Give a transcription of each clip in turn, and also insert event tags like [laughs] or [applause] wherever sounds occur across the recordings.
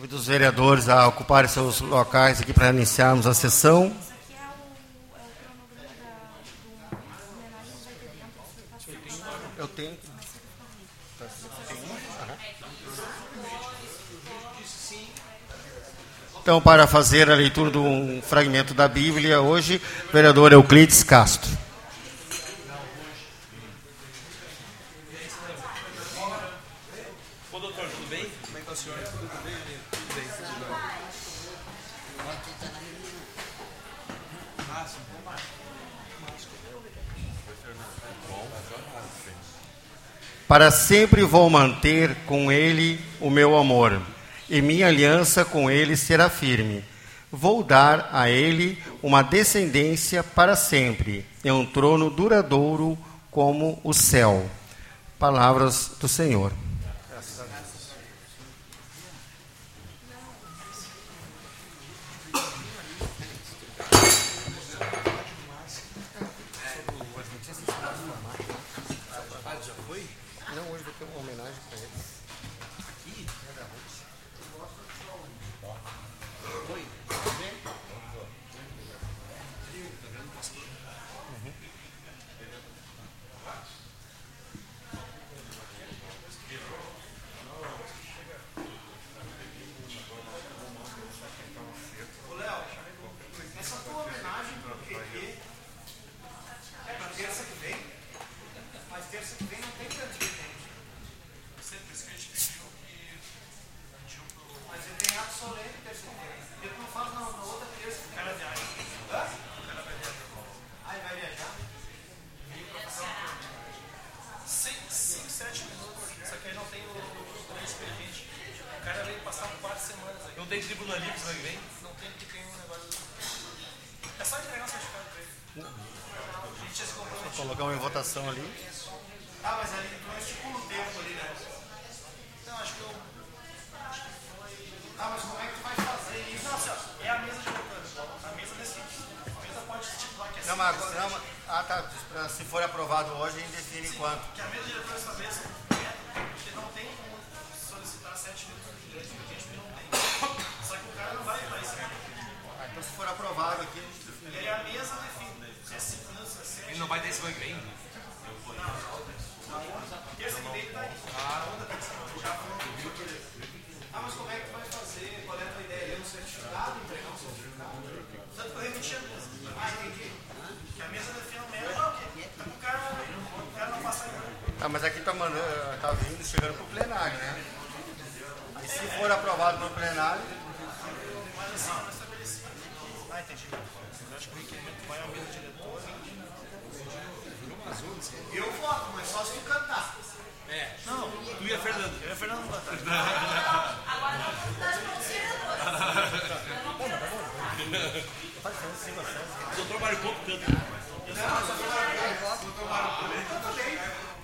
Convido os vereadores a ocuparem seus locais aqui para iniciarmos a sessão. Eu tenho. Então, para fazer a leitura de um fragmento da Bíblia, hoje, o vereador Euclides Castro. Para sempre vou manter com ele o meu amor, e minha aliança com ele será firme. Vou dar a ele uma descendência para sempre, e um trono duradouro como o céu. Palavras do Senhor.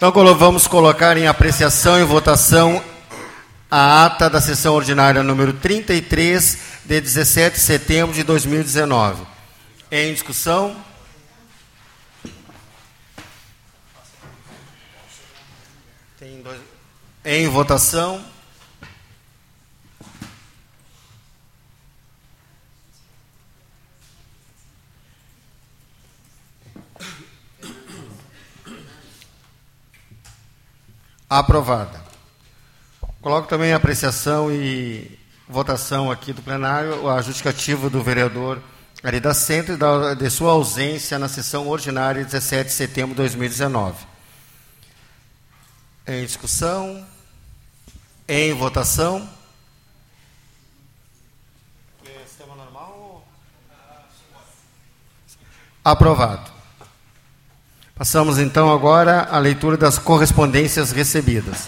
Então vamos colocar em apreciação e votação a ata da sessão ordinária número 33, de 17 de setembro de 2019. Em discussão? Em votação? Aprovada. Coloco também a apreciação e votação aqui do plenário a justificativa do vereador Arida Centro de sua ausência na sessão ordinária de 17 de setembro de 2019. Em discussão. Em votação. Sistema normal? Aprovado. Passamos então agora à leitura das correspondências recebidas.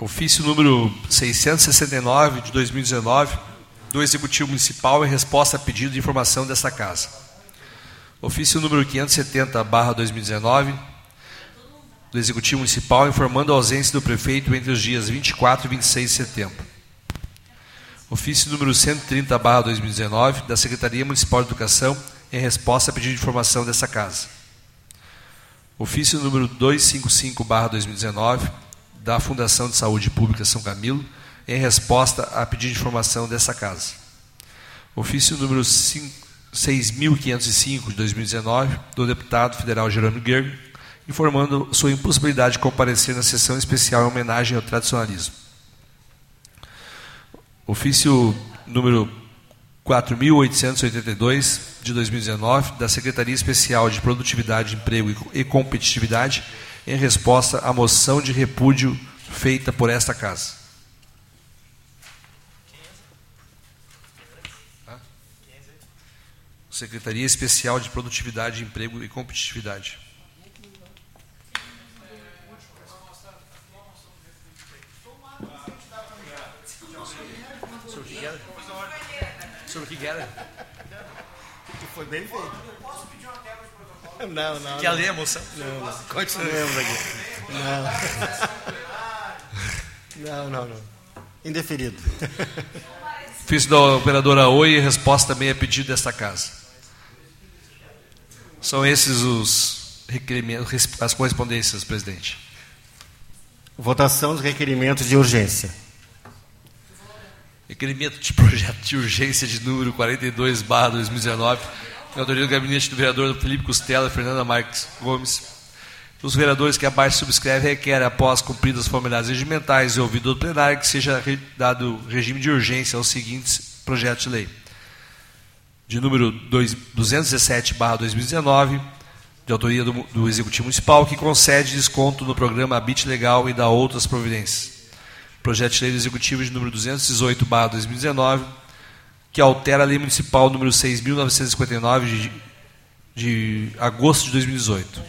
Ofício número 669 de 2019 do Executivo Municipal em resposta a pedido de informação desta casa. Ofício número 570/2019 do Executivo Municipal informando a ausência do prefeito entre os dias 24 e 26 de setembro. Ofício número 130/2019 da Secretaria Municipal de Educação em resposta a pedido de informação dessa casa. Ofício número 255/2019 da Fundação de Saúde Pública São Camilo, em resposta a pedido de informação dessa casa. Ofício número 6505 de 2019 do deputado federal Jerônimo Guerra, informando sua impossibilidade de comparecer na sessão especial em homenagem ao tradicionalismo. Ofício número 4.882 de 2019 da Secretaria Especial de Produtividade, Emprego e Competitividade em resposta à moção de repúdio feita por esta casa. Secretaria Especial de Produtividade, Emprego e Competitividade. O que foi bem feito. Eu posso pedir uma quebra de protocolo? Não, não. Quer ler a moção? Não, não. Continuemos aqui. Não. Não, não, não. Indeferido. Fiz da operadora Oi resposta também a pedido desta casa. São esses os requerimentos, as correspondências, presidente. Votação dos requerimentos de urgência. Requerimento de projeto de urgência de número 42, barra 2019, em autoria do gabinete do vereador Felipe Costela e Fernanda Marques Gomes. Os vereadores que abaixo subscrevem requerem, após cumpridas as formalidades regimentais e ouvido do plenário, que seja dado regime de urgência aos seguintes projetos de lei. De número 217, barra 2019, de autoria do, do Executivo Municipal, que concede desconto no programa Habite Legal e dá outras providências projeto de lei executivo de número 218, 2019, que altera a lei municipal número 6.959 de, de agosto de 2018.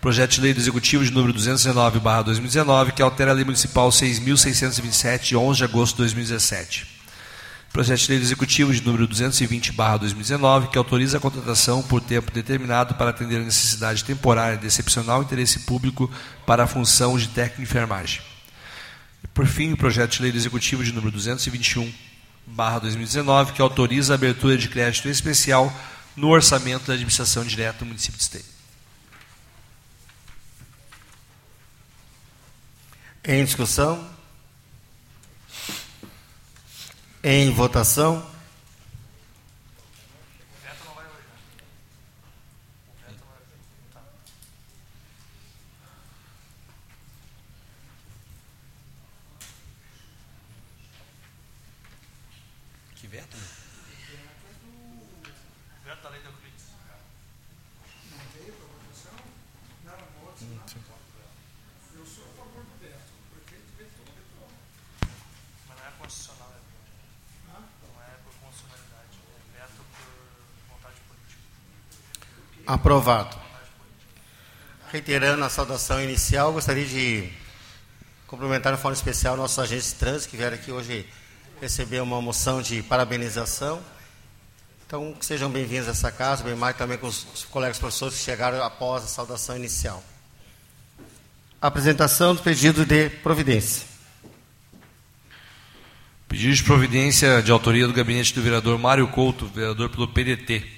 Projeto de lei executivo de número 219, 2019, que altera a lei municipal 6.627 de 11 de agosto de 2017. Projeto de lei Executivo de número 220, 2019, que autoriza a contratação por tempo determinado para atender a necessidade temporária de excepcional interesse público para a função de técnico de enfermagem. Por fim, o projeto de lei Executivo de número 221, barra 2019, que autoriza a abertura de crédito especial no orçamento da administração direta do município de Esteio. Em discussão? Em votação? Aprovado. Reiterando a saudação inicial, gostaria de cumprimentar de forma especial nossos agentes de trânsito que vieram aqui hoje receber uma moção de parabenização. Então, sejam bem-vindos a essa casa, bem mais também com os colegas professores que chegaram após a saudação inicial. Apresentação do pedido de providência. Pedido de providência de autoria do gabinete do vereador Mário Couto, vereador pelo PDT.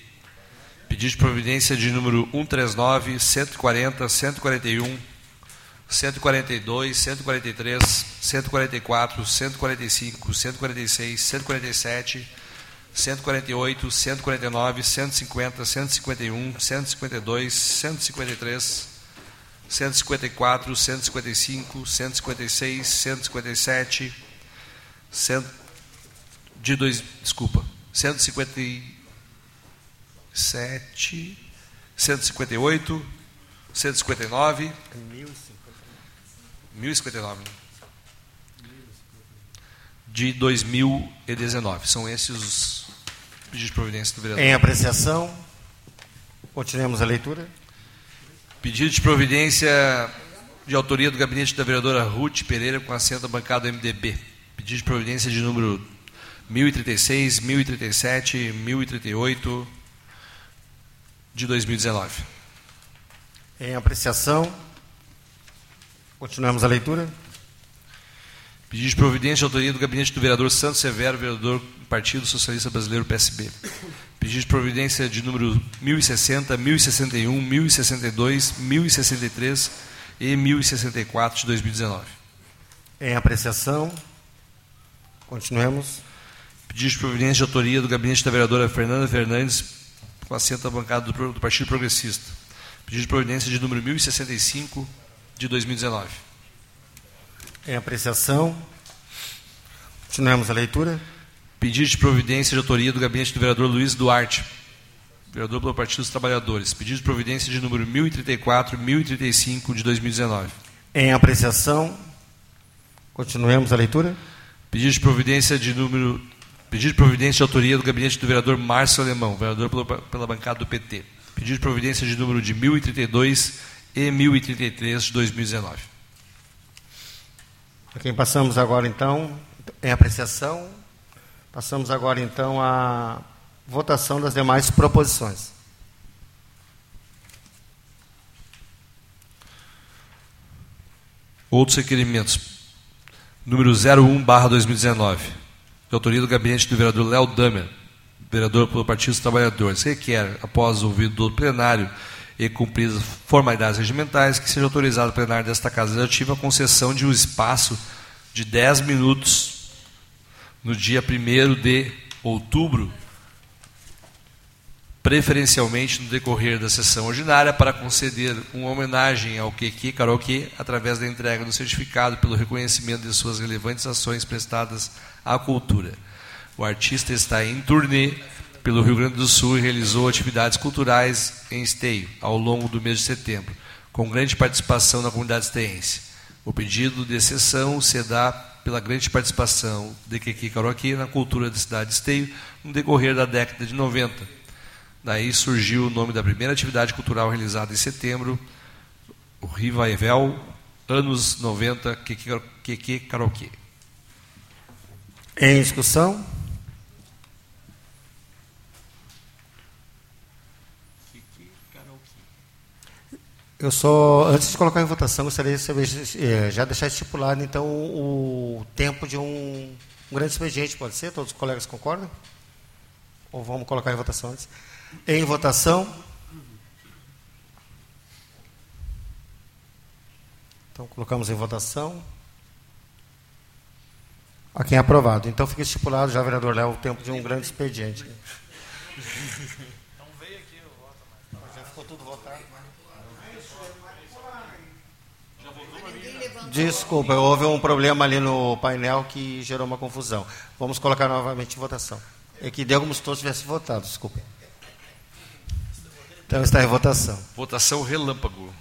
Pedido de providência de número 139, 140, 141, 142, 143, 144, 145, 146, 147, 148, 149, 150, 151, 152, 153, 154, 155, 156, 157, 100, de dois, desculpa, 150 sete, 158, 159, 1059 de 2019. São esses os pedidos de providência do vereador. Em apreciação, continuemos a leitura. Pedido de providência de autoria do gabinete da vereadora Ruth Pereira com assento da bancada MDB. Pedido de providência de número 1036, 1037, 1038, de 2019. Em apreciação, continuamos a leitura. Pedido de providência de autoria do gabinete do vereador Santos Severo, vereador do Partido Socialista Brasileiro, PSB. Pedido de providência de número 1060, 1061, 1062, 1063 e 1064 de 2019. Em apreciação. Continuemos. Pedido de providência de autoria do gabinete da vereadora Fernanda Fernandes, com assento à bancada do, do Partido Progressista. Pedido de providência de número 1065 de 2019. Em apreciação. Continuemos a leitura. Pedido de providência de autoria do gabinete do vereador Luiz Duarte, vereador pelo Partido dos Trabalhadores. Pedido de providência de número 1034, 1035 de 2019. Em apreciação. Continuemos a leitura. Pedido de providência de número Pedido de providência de autoria do gabinete do vereador Márcio Alemão, vereador pela, pela bancada do PT. Pedido de providência de número de 1032 e 1033 de 2019. Ok, passamos agora então, em apreciação, passamos agora então à votação das demais proposições. Outros requerimentos. Número 01, barra 2019. De autoria do gabinete do vereador Léo Damer, vereador pelo Partido dos Trabalhadores, requer, após ouvido do plenário e cumpridas formalidades regimentais, que seja autorizado o plenário desta Casa Legislativa a concessão de um espaço de 10 minutos no dia 1 de outubro, preferencialmente no decorrer da sessão ordinária, para conceder uma homenagem ao Keke Karaokê através da entrega do certificado pelo reconhecimento de suas relevantes ações prestadas à cultura. O artista está em turnê pelo Rio Grande do Sul e realizou atividades culturais em Esteio ao longo do mês de setembro, com grande participação da comunidade esteense. O pedido de exceção se dá pela grande participação de Keki Karoaki na cultura da cidade de Esteio no decorrer da década de 90. Daí surgiu o nome da primeira atividade cultural realizada em setembro, o Revival Anos 90 Keki Karaokê. Em discussão? Eu só, antes de colocar em votação, gostaria de eh, já deixar estipulado, então, o tempo de um, um grande expediente, pode ser? Todos os colegas concordam? Ou vamos colocar em votação antes? Em votação. Então, colocamos em votação. A quem é aprovado. Então, fica estipulado já, vereador Léo, o tempo de um grande expediente. Então, veio aqui o voto. Já ficou tudo votado. Desculpa, houve um problema ali no painel que gerou uma confusão. Vamos colocar novamente em votação. É que deu como se todos tivessem votado, desculpa. Então está em votação. Votação relâmpago.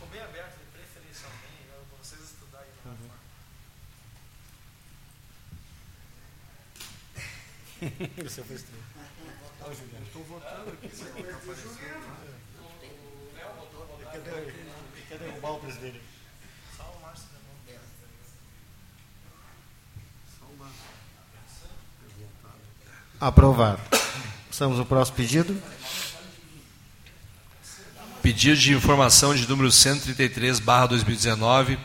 Esse foi estranho. Estou votando aqui. Quer derrubar o presidente? Aprovado. Passamos ao próximo pedido. Pedido de informação de número 133, barra 2019, de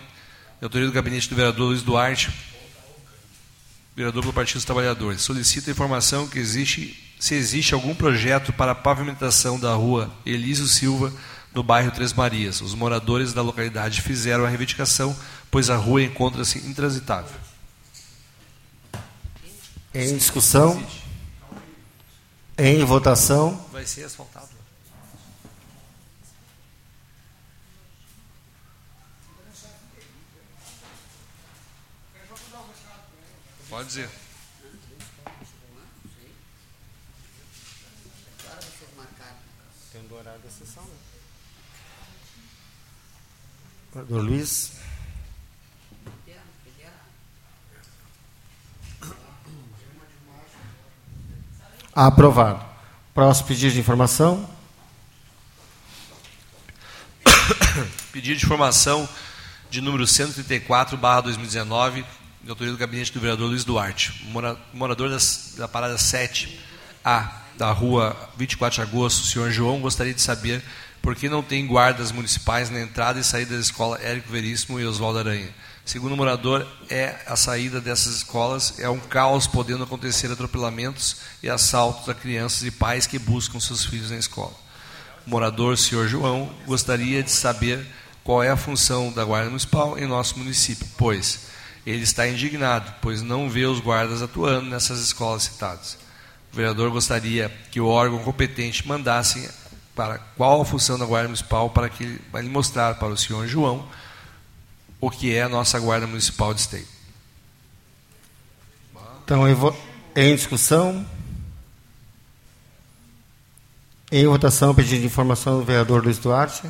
autoria do gabinete do vereador Luiz Duarte, vereador pelo Partido dos Trabalhadores. Solicita informação que existe, se existe algum projeto para a pavimentação da rua Elísio Silva, no bairro Três Marias. Os moradores da localidade fizeram a reivindicação, pois a rua encontra-se intransitável. Em discussão? Em votação. Vai ser asfaltado. Pode dizer. Tem um horário da sessão, né? Do Luiz. Aprovado. Próximo pedido de informação. Pedido de informação de número 134, barra 2019, de autoria do gabinete do vereador Luiz Duarte. Morador das, da parada 7A da rua 24 de agosto, senhor João gostaria de saber por que não tem guardas municipais na entrada e saída da escola Érico Veríssimo e Oswaldo Aranha, Segundo o morador, é a saída dessas escolas é um caos, podendo acontecer atropelamentos e assaltos a crianças e pais que buscam seus filhos na escola. O morador, senhor João, gostaria de saber qual é a função da Guarda Municipal em nosso município, pois ele está indignado, pois não vê os guardas atuando nessas escolas citadas. O vereador gostaria que o órgão competente mandasse para qual a função da Guarda Municipal para que ele mostrar para o senhor João o que é a nossa Guarda Municipal de Esteio. Então, em discussão. Em votação, pedido de informação do vereador Luiz Duarte.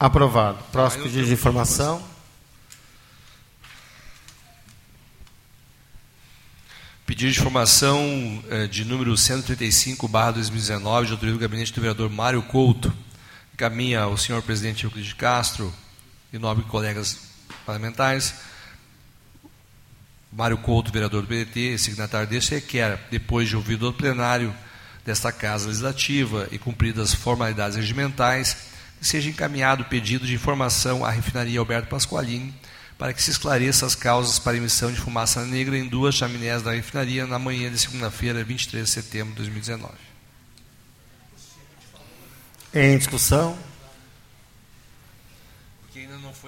Aprovado. Próximo pedido de informação. Pedido de informação eh, de número 135, barra 2019, de autoria do gabinete do vereador Mário Couto. Caminha ao senhor presidente Euclides Castro e nobres colegas parlamentares. Mário Couto, vereador do PDT, signatário deste requer, depois de ouvido o plenário desta Casa Legislativa e cumpridas as formalidades regimentais, seja encaminhado o pedido de informação à refinaria Alberto Pasqualini para que se esclareça as causas para emissão de fumaça negra em duas chaminés da refinaria na manhã de segunda-feira, 23 de setembro de 2019. Em discussão?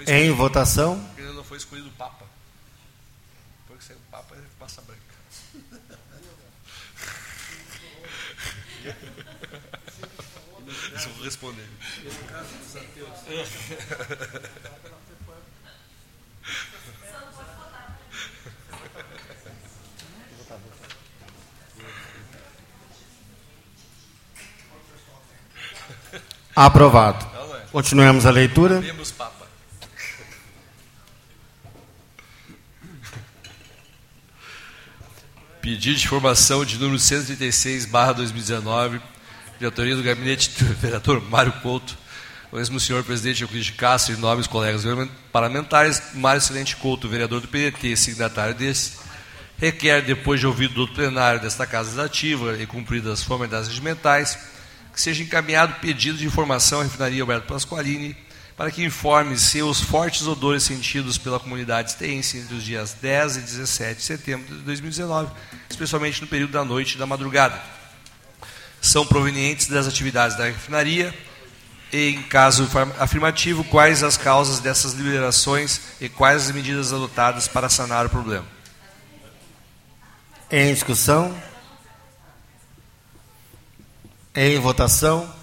em votação? Porque ainda não foi escolhido o Papa. Deixa eu responder. Aprovado. Continuemos a leitura. Pedido de informação de número 136, barra 2019, de autoria do gabinete do [laughs] vereador Mário Couto, o mesmo senhor presidente Euclides de Castro e nobres colegas parlamentares, Mário Excelente Couto, vereador do PDT, signatário desse, requer, depois de ouvido do plenário desta Casa Legislativa e cumpridas as formalidades regimentais, que seja encaminhado pedido de informação à refinaria Alberto Pasqualini para que informe se os fortes odores sentidos pela comunidade esteense entre os dias 10 e 17 de setembro de 2019, especialmente no período da noite e da madrugada são provenientes das atividades da refinaria? E, em caso afirmativo, quais as causas dessas liberações e quais as medidas adotadas para sanar o problema? Em discussão? Em votação?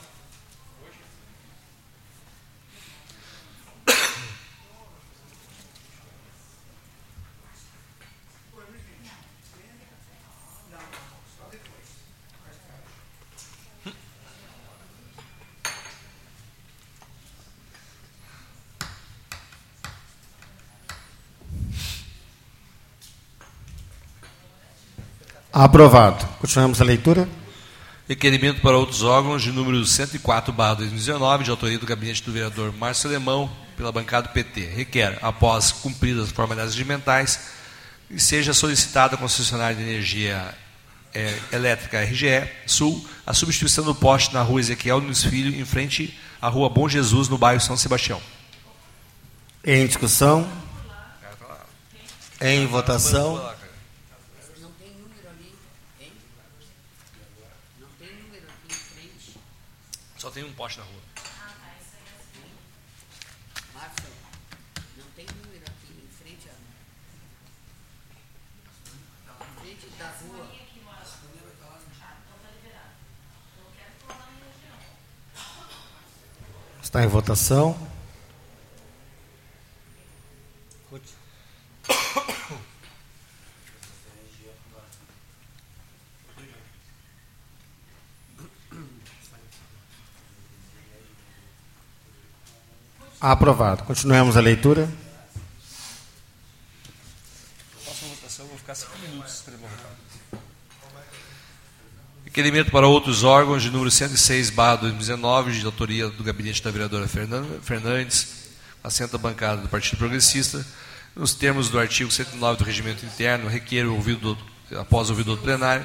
Aprovado. Continuamos a leitura. Requerimento para outros órgãos de número 104, 2019, de autoria do gabinete do vereador Márcio Alemão, pela bancada do PT. Requer, após cumpridas as formalidades regimentais, que seja solicitada à concessionária de energia é, elétrica RGE Sul a substituição do poste na rua Ezequiel Nunes Filho, em frente à rua Bom Jesus, no bairro São Sebastião. Em discussão? Em votação? Só tem um poste na rua. Ah, tá. Isso aí é assim. Márcio, não tem número aqui em frente à. Em frente da rua. Está em votação. Aprovado. Continuemos a leitura. Próxima votação, vou ficar cinco minutos Requerimento para outros órgãos de número 106, barra 2019, de autoria do gabinete da vereadora Fernandes, assenta a bancada do Partido Progressista, nos termos do artigo 109 do Regimento Interno, requer, ouvido do, após ouvido do plenário,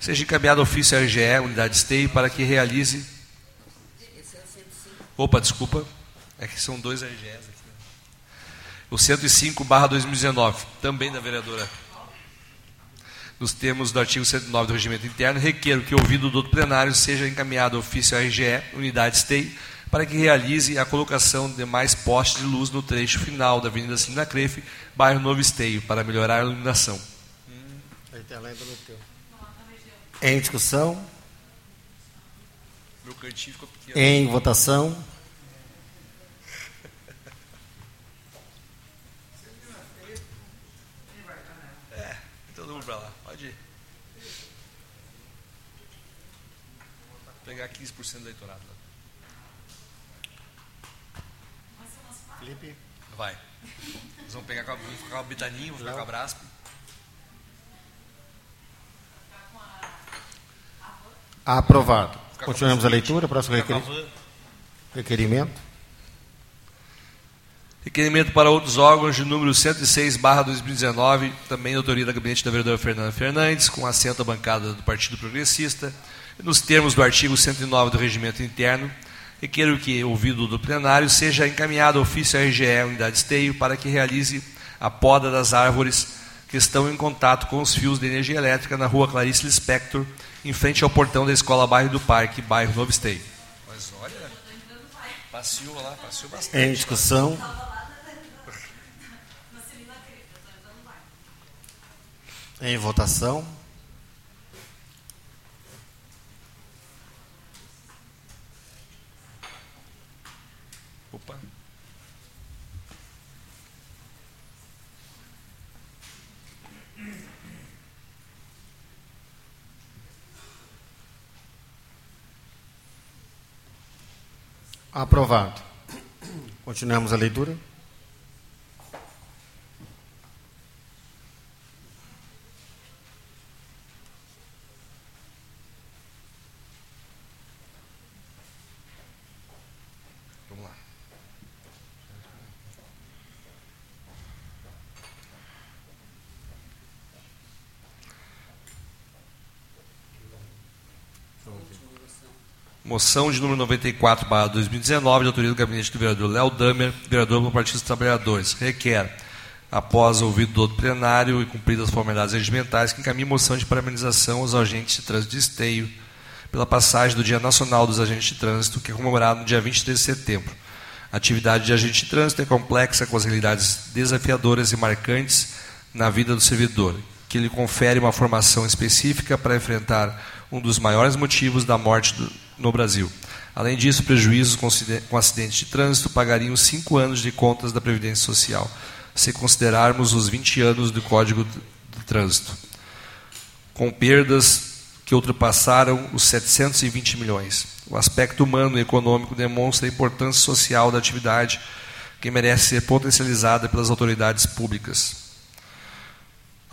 seja encaminhado ofício à RGE, unidade esteio, para que realize. Opa, desculpa, é que são dois RGEs aqui. O 105, barra 2019, também da vereadora nos termos do artigo 109 do Regimento Interno, requer que, ouvido do plenário, seja encaminhado ofício à RGE, unidade STEI, para que realize a colocação de mais postes de luz no trecho final da Avenida Sina Crefe, bairro Novo Esteio, para melhorar a iluminação. Em discussão? Em votação? É, todo mundo para lá. Pode ir. Vou pegar 15% do eleitorado. lá. Felipe? Vai. Nós vamos pegar com a, vamos ficar com a Bitaninha, vamos ficar com a Brasp. Aprovado. Continuamos a leitura. Próximo Ficar com a requeri- van. requerimento. Requerimento para outros órgãos de número 106, barra 2019, também autoria da gabinete da vereadora Fernanda Fernandes, com assento à bancada do Partido Progressista, nos termos do artigo 109 do Regimento Interno, requeiro que, ouvido do plenário, seja encaminhado ofício à RGE, unidade esteio, para que realize a poda das árvores que estão em contato com os fios de energia elétrica na rua Clarice Lispector, em frente ao portão da Escola Bairro do Parque, bairro Novo Esteio. Mas olha, passeou lá, passeou bastante. Em discussão? Em votação? Opa. Aprovado. Continuamos a leitura. Vamos lá. Moção de número 94, barra 2019, de autoria do gabinete do vereador Léo Damer, vereador do Partido dos Trabalhadores. Requer, após ouvido do outro plenário e cumpridas as formalidades regimentais, que encaminhe moção de parabenização aos agentes de trânsito de esteio pela passagem do Dia Nacional dos Agentes de Trânsito, que é comemorado no dia 23 de setembro. A atividade de agente de trânsito é complexa, com as realidades desafiadoras e marcantes na vida do servidor, que lhe confere uma formação específica para enfrentar um dos maiores motivos da morte do- no Brasil. Além disso, prejuízos com acide- com acidentes de trânsito pagariam cinco anos de contas da Previdência Social, se considerarmos os 20 anos do Código do Trânsito, com perdas que ultrapassaram os 720 milhões. O aspecto humano e econômico demonstra a importância social da atividade que merece ser potencializada pelas autoridades públicas.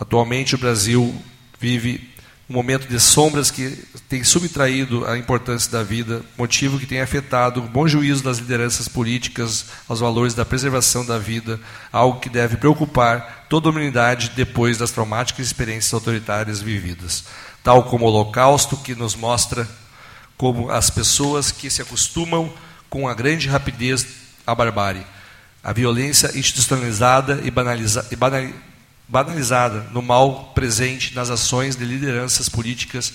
Atualmente, o Brasil vive um momento de sombras que tem subtraído a importância da vida, motivo que tem afetado o bom juízo das lideranças políticas aos valores da preservação da vida, algo que deve preocupar toda a humanidade depois das traumáticas experiências autoritárias vividas, tal como o Holocausto, que nos mostra como as pessoas que se acostumam com a grande rapidez à barbárie, a violência institucionalizada e, banaliza, e banalizada no mal presente nas ações de lideranças políticas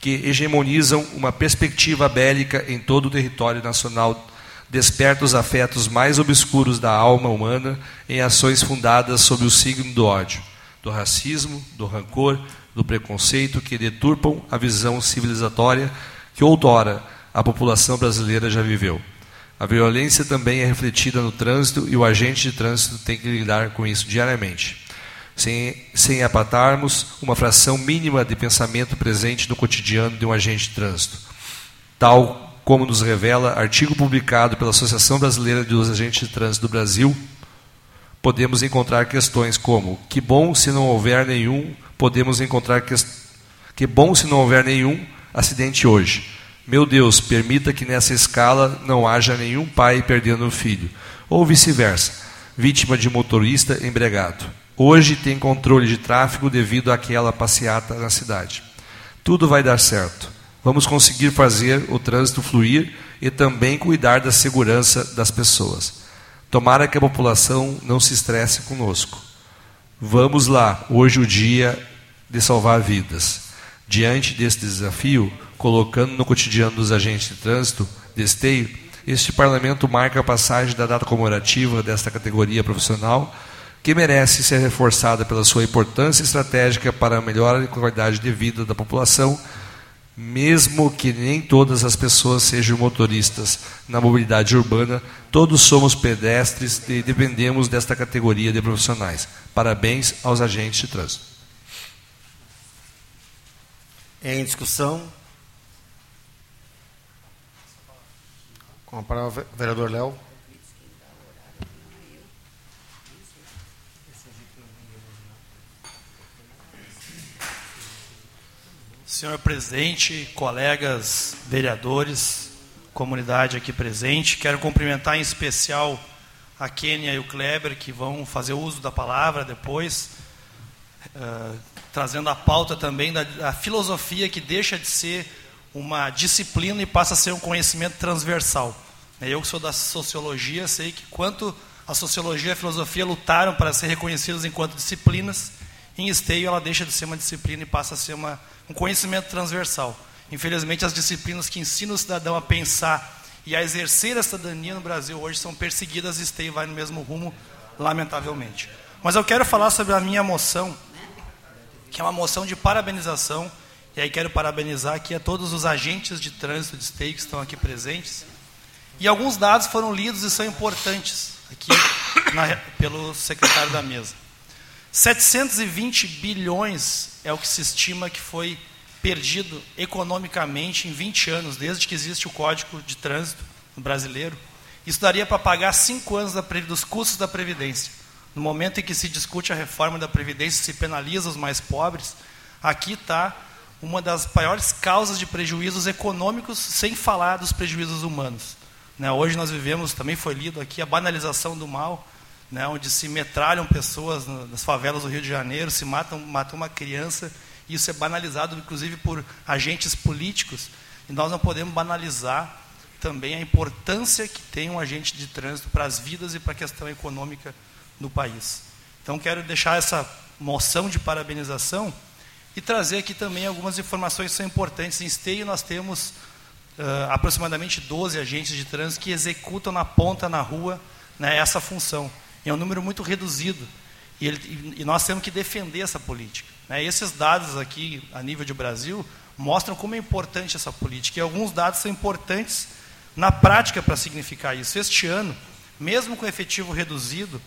que hegemonizam uma perspectiva bélica em todo o território nacional, desperta os afetos mais obscuros da alma humana em ações fundadas sob o signo do ódio, do racismo, do rancor, do preconceito que deturpam a visão civilizatória que outrora a população brasileira já viveu. A violência também é refletida no trânsito e o agente de trânsito tem que lidar com isso diariamente sem, sem apatarmos uma fração mínima de pensamento presente no cotidiano de um agente de trânsito. Tal como nos revela artigo publicado pela Associação Brasileira dos Agentes de Trânsito do Brasil, podemos encontrar questões como: que bom se não houver nenhum, podemos encontrar que, que bom se não houver nenhum acidente hoje. Meu Deus, permita que nessa escala não haja nenhum pai perdendo um filho, ou vice-versa, vítima de motorista embregado. Hoje tem controle de tráfego devido àquela passeata na cidade. Tudo vai dar certo. Vamos conseguir fazer o trânsito fluir e também cuidar da segurança das pessoas. Tomara que a população não se estresse conosco. Vamos lá, hoje o dia de salvar vidas. Diante deste desafio, colocando no cotidiano dos agentes de trânsito de esteio, este parlamento marca a passagem da data comemorativa desta categoria profissional, que merece ser reforçada pela sua importância estratégica para a melhora da qualidade de vida da população, mesmo que nem todas as pessoas sejam motoristas na mobilidade urbana, todos somos pedestres e dependemos desta categoria de profissionais. Parabéns aos agentes de trânsito. Em discussão. Com a palavra, vereador Léo. Senhor presidente, colegas vereadores, comunidade aqui presente, quero cumprimentar em especial a Kênia e o Kleber, que vão fazer uso da palavra depois, uh, trazendo a pauta também da, da filosofia que deixa de ser uma disciplina e passa a ser um conhecimento transversal. Eu que sou da sociologia, sei que quanto a sociologia e a filosofia lutaram para ser reconhecidas enquanto disciplinas, em esteio ela deixa de ser uma disciplina e passa a ser uma, um conhecimento transversal. Infelizmente, as disciplinas que ensinam o cidadão a pensar e a exercer a cidadania no Brasil hoje são perseguidas e esteio vai no mesmo rumo, lamentavelmente. Mas eu quero falar sobre a minha moção, que é uma moção de parabenização, e aí quero parabenizar aqui a todos os agentes de trânsito de esteio que estão aqui presentes. E alguns dados foram lidos e são importantes aqui na, pelo secretário da mesa. 720 bilhões é o que se estima que foi perdido economicamente em 20 anos, desde que existe o Código de Trânsito brasileiro. Isso daria para pagar cinco anos da, dos custos da Previdência. No momento em que se discute a reforma da Previdência, se penaliza os mais pobres, aqui está uma das maiores causas de prejuízos econômicos, sem falar dos prejuízos humanos. Né, hoje nós vivemos, também foi lido aqui, a banalização do mal né, onde se metralham pessoas nas favelas do Rio de Janeiro, se matam, matam uma criança, e isso é banalizado, inclusive, por agentes políticos, e nós não podemos banalizar também a importância que tem um agente de trânsito para as vidas e para a questão econômica do país. Então, quero deixar essa moção de parabenização e trazer aqui também algumas informações que são importantes. Em Esteio, nós temos uh, aproximadamente 12 agentes de trânsito que executam na ponta, na rua, né, essa função é um número muito reduzido. E, ele, e nós temos que defender essa política. Né? Esses dados aqui, a nível de Brasil, mostram como é importante essa política. E alguns dados são importantes na prática para significar isso. Este ano, mesmo com efetivo reduzido,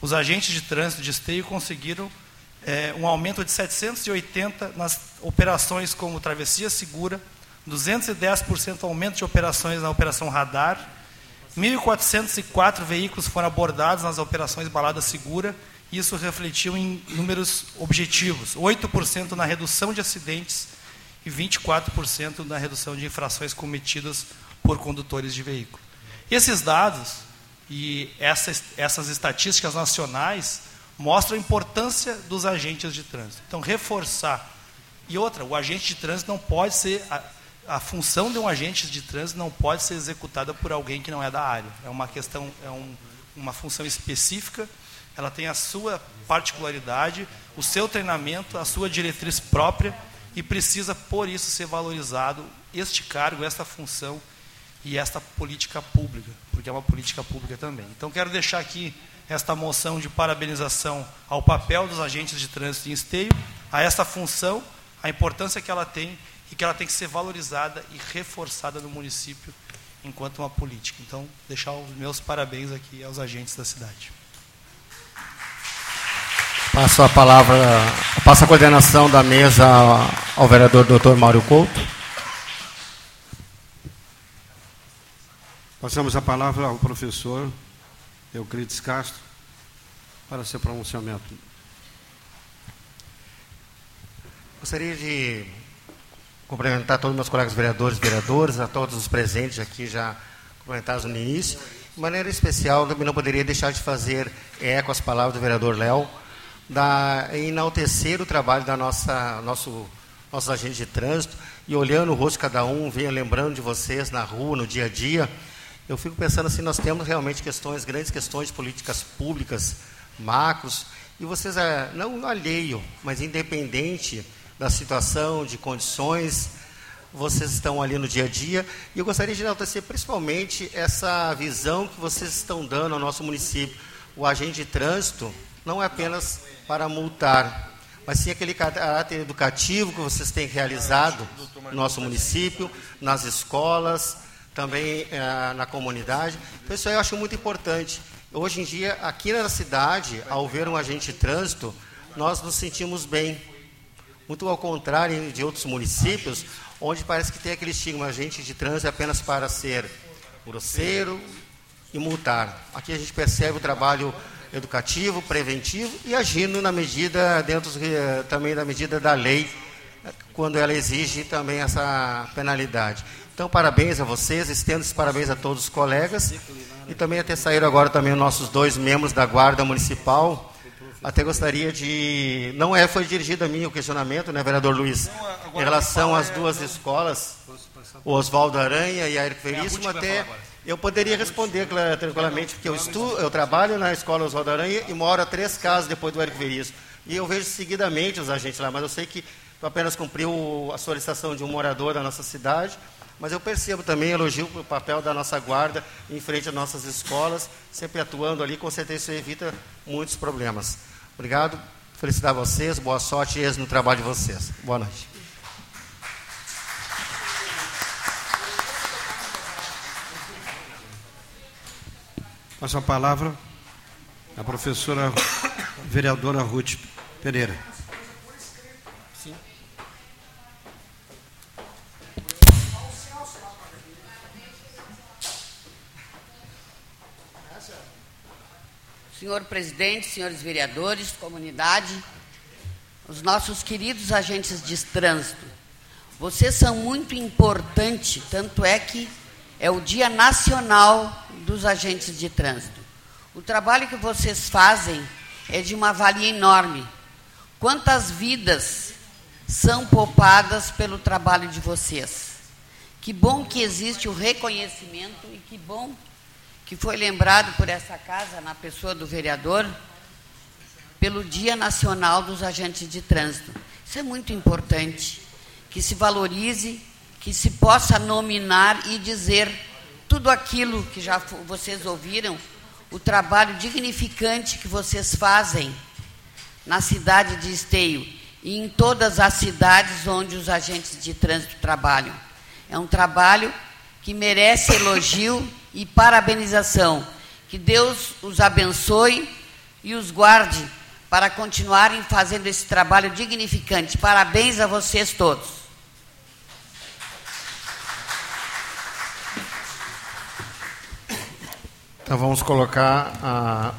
os agentes de trânsito de esteio conseguiram é, um aumento de 780 nas operações como travessia segura, 210% aumento de operações na operação radar 1.404 veículos foram abordados nas operações Balada Segura. Isso refletiu em números objetivos: 8% na redução de acidentes e 24% na redução de infrações cometidas por condutores de veículo. Esses dados e essas, essas estatísticas nacionais mostram a importância dos agentes de trânsito. Então, reforçar. E outra, o agente de trânsito não pode ser a função de um agente de trânsito não pode ser executada por alguém que não é da área. É uma questão, é um, uma função específica, ela tem a sua particularidade, o seu treinamento, a sua diretriz própria e precisa, por isso, ser valorizado este cargo, esta função e esta política pública, porque é uma política pública também. Então, quero deixar aqui esta moção de parabenização ao papel dos agentes de trânsito em esteio, a esta função, a importância que ela tem e que ela tem que ser valorizada e reforçada no município enquanto uma política. Então, deixar os meus parabéns aqui aos agentes da cidade. Passo a palavra, passo a coordenação da mesa ao vereador Dr. Mário Couto. Passamos a palavra ao professor Euclides Castro para seu pronunciamento. Gostaria de cumprimentar todos os meus colegas vereadores e vereadoras, a todos os presentes aqui já comentados no início. De maneira especial, também não poderia deixar de fazer eco às palavras do vereador Léo, da enaltecer o trabalho da nossa nosso nossos agentes de trânsito e olhando o rosto de cada um, venha lembrando de vocês na rua, no dia a dia, eu fico pensando assim, nós temos realmente questões, grandes questões de políticas públicas, macros, e vocês, é, não alheio, mas independente da situação, de condições, vocês estão ali no dia a dia, e eu gostaria de enaltecer principalmente essa visão que vocês estão dando ao nosso município. O agente de trânsito não é apenas para multar, mas sim aquele caráter educativo que vocês têm realizado no nosso município, nas escolas, também eh, na comunidade. Então, isso aí eu acho muito importante. Hoje em dia, aqui na cidade, ao ver um agente de trânsito, nós nos sentimos bem. Muito ao contrário de outros municípios, onde parece que tem aquele estigma, agente de trânsito é apenas para ser grosseiro e multar. Aqui a gente percebe o trabalho educativo, preventivo e agindo na medida, dentro eh, também da medida da lei, quando ela exige também essa penalidade. Então, parabéns a vocês, estendo os parabéns a todos os colegas e também até saíram agora também os nossos dois membros da Guarda Municipal. Até gostaria de. Não é, foi dirigido a mim o questionamento, né, vereador Luiz? Em relação às duas escolas, o Oswaldo Aranha e a Eric Veríssimo, até eu poderia responder tranquilamente, porque eu, estudo, eu trabalho na escola Oswaldo Aranha e moro a três casas depois do Eric Veríssimo. E eu vejo seguidamente os agentes lá, mas eu sei que apenas cumpriu a solicitação de um morador da nossa cidade. Mas eu percebo também, elogio o papel da nossa guarda em frente às nossas escolas, sempre atuando ali, com certeza isso evita muitos problemas. Obrigado, felicidade a vocês, boa sorte e êxito no trabalho de vocês. Boa noite. Passo a palavra à professora vereadora Ruth Pereira. Senhor presidente, senhores vereadores, comunidade, os nossos queridos agentes de trânsito, vocês são muito importantes, tanto é que é o Dia Nacional dos Agentes de Trânsito. O trabalho que vocês fazem é de uma valia enorme. Quantas vidas são poupadas pelo trabalho de vocês? Que bom que existe o reconhecimento e que bom que foi lembrado por essa casa, na pessoa do vereador, pelo Dia Nacional dos Agentes de Trânsito. Isso é muito importante, que se valorize, que se possa nominar e dizer tudo aquilo que já vocês ouviram, o trabalho dignificante que vocês fazem na cidade de Esteio e em todas as cidades onde os agentes de trânsito trabalham. É um trabalho que merece elogio e parabenização. Que Deus os abençoe e os guarde para continuarem fazendo esse trabalho dignificante. Parabéns a vocês todos. Então vamos colocar a,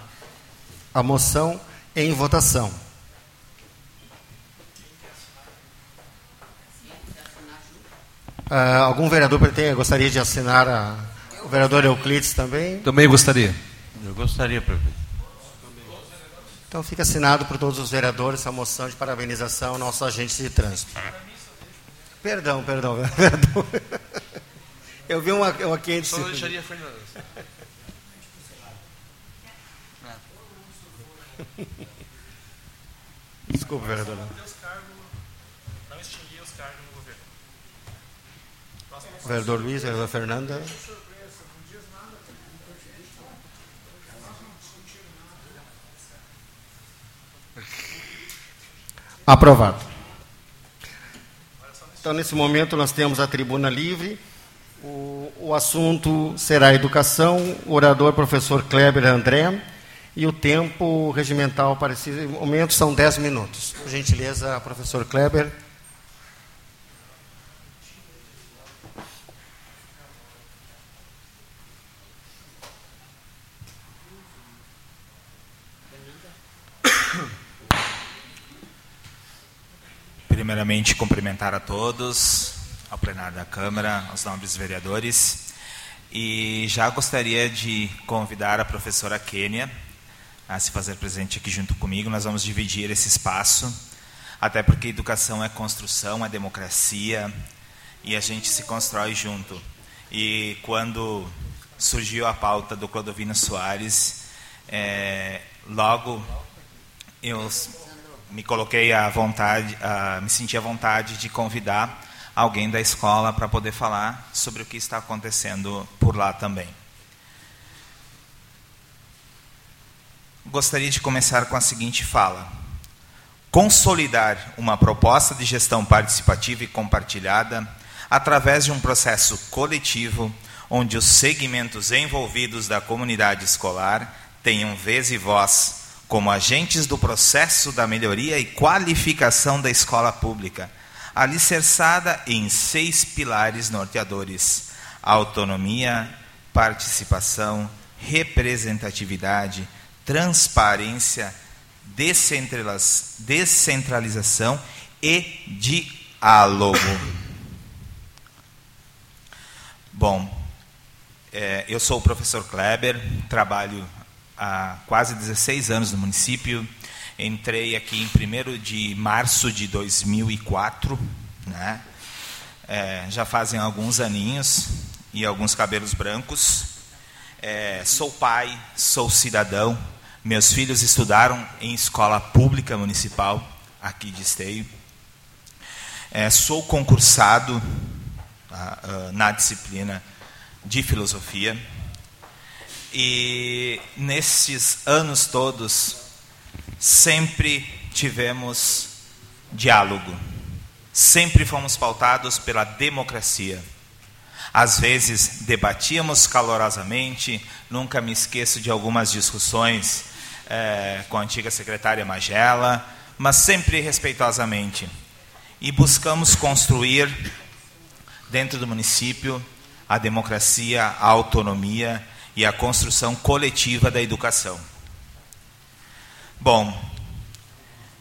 a moção em votação. Uh, algum vereador pretende, gostaria de assinar a, o vereador Euclides também? Também gostaria. Eu gostaria, prefeito. Então fica assinado por todos os vereadores a moção de parabenização ao nosso agente de trânsito. Perdão, perdão, [laughs] perdão. Eu vi uma, uma quente. Só deixaria Fernandes. Desculpa, vereador. Vereador Luiz, vereador Fernanda. Aprovado. Então, nesse momento, nós temos a tribuna livre. O, o assunto será educação, o orador professor Kleber André, e o tempo regimental para esse momento são 10 minutos. Por gentileza, professor Kleber. Primeiramente, cumprimentar a todos, ao plenário da Câmara, aos nobres vereadores. E já gostaria de convidar a professora Kênia a se fazer presente aqui junto comigo. Nós vamos dividir esse espaço, até porque educação é construção, é democracia, e a gente se constrói junto. E quando surgiu a pauta do Clodovino Soares, é, logo eu me coloquei à vontade, me senti à vontade de convidar alguém da escola para poder falar sobre o que está acontecendo por lá também. Gostaria de começar com a seguinte fala: consolidar uma proposta de gestão participativa e compartilhada através de um processo coletivo onde os segmentos envolvidos da comunidade escolar tenham vez e voz como agentes do processo da melhoria e qualificação da escola pública, alicerçada em seis pilares norteadores: autonomia, participação, representatividade, transparência, descentralização e diálogo. Bom, é, eu sou o professor Kleber, trabalho há quase 16 anos no município. Entrei aqui em 1 de março de 2004, né? É, já fazem alguns aninhos e alguns cabelos brancos. É, sou pai, sou cidadão. Meus filhos estudaram em escola pública municipal aqui de Esteio. É, sou concursado tá, uh, na disciplina de filosofia. E nesses anos todos, sempre tivemos diálogo, sempre fomos pautados pela democracia. Às vezes debatíamos calorosamente, nunca me esqueço de algumas discussões é, com a antiga secretária Magela, mas sempre respeitosamente. E buscamos construir, dentro do município, a democracia, a autonomia e a construção coletiva da educação. Bom,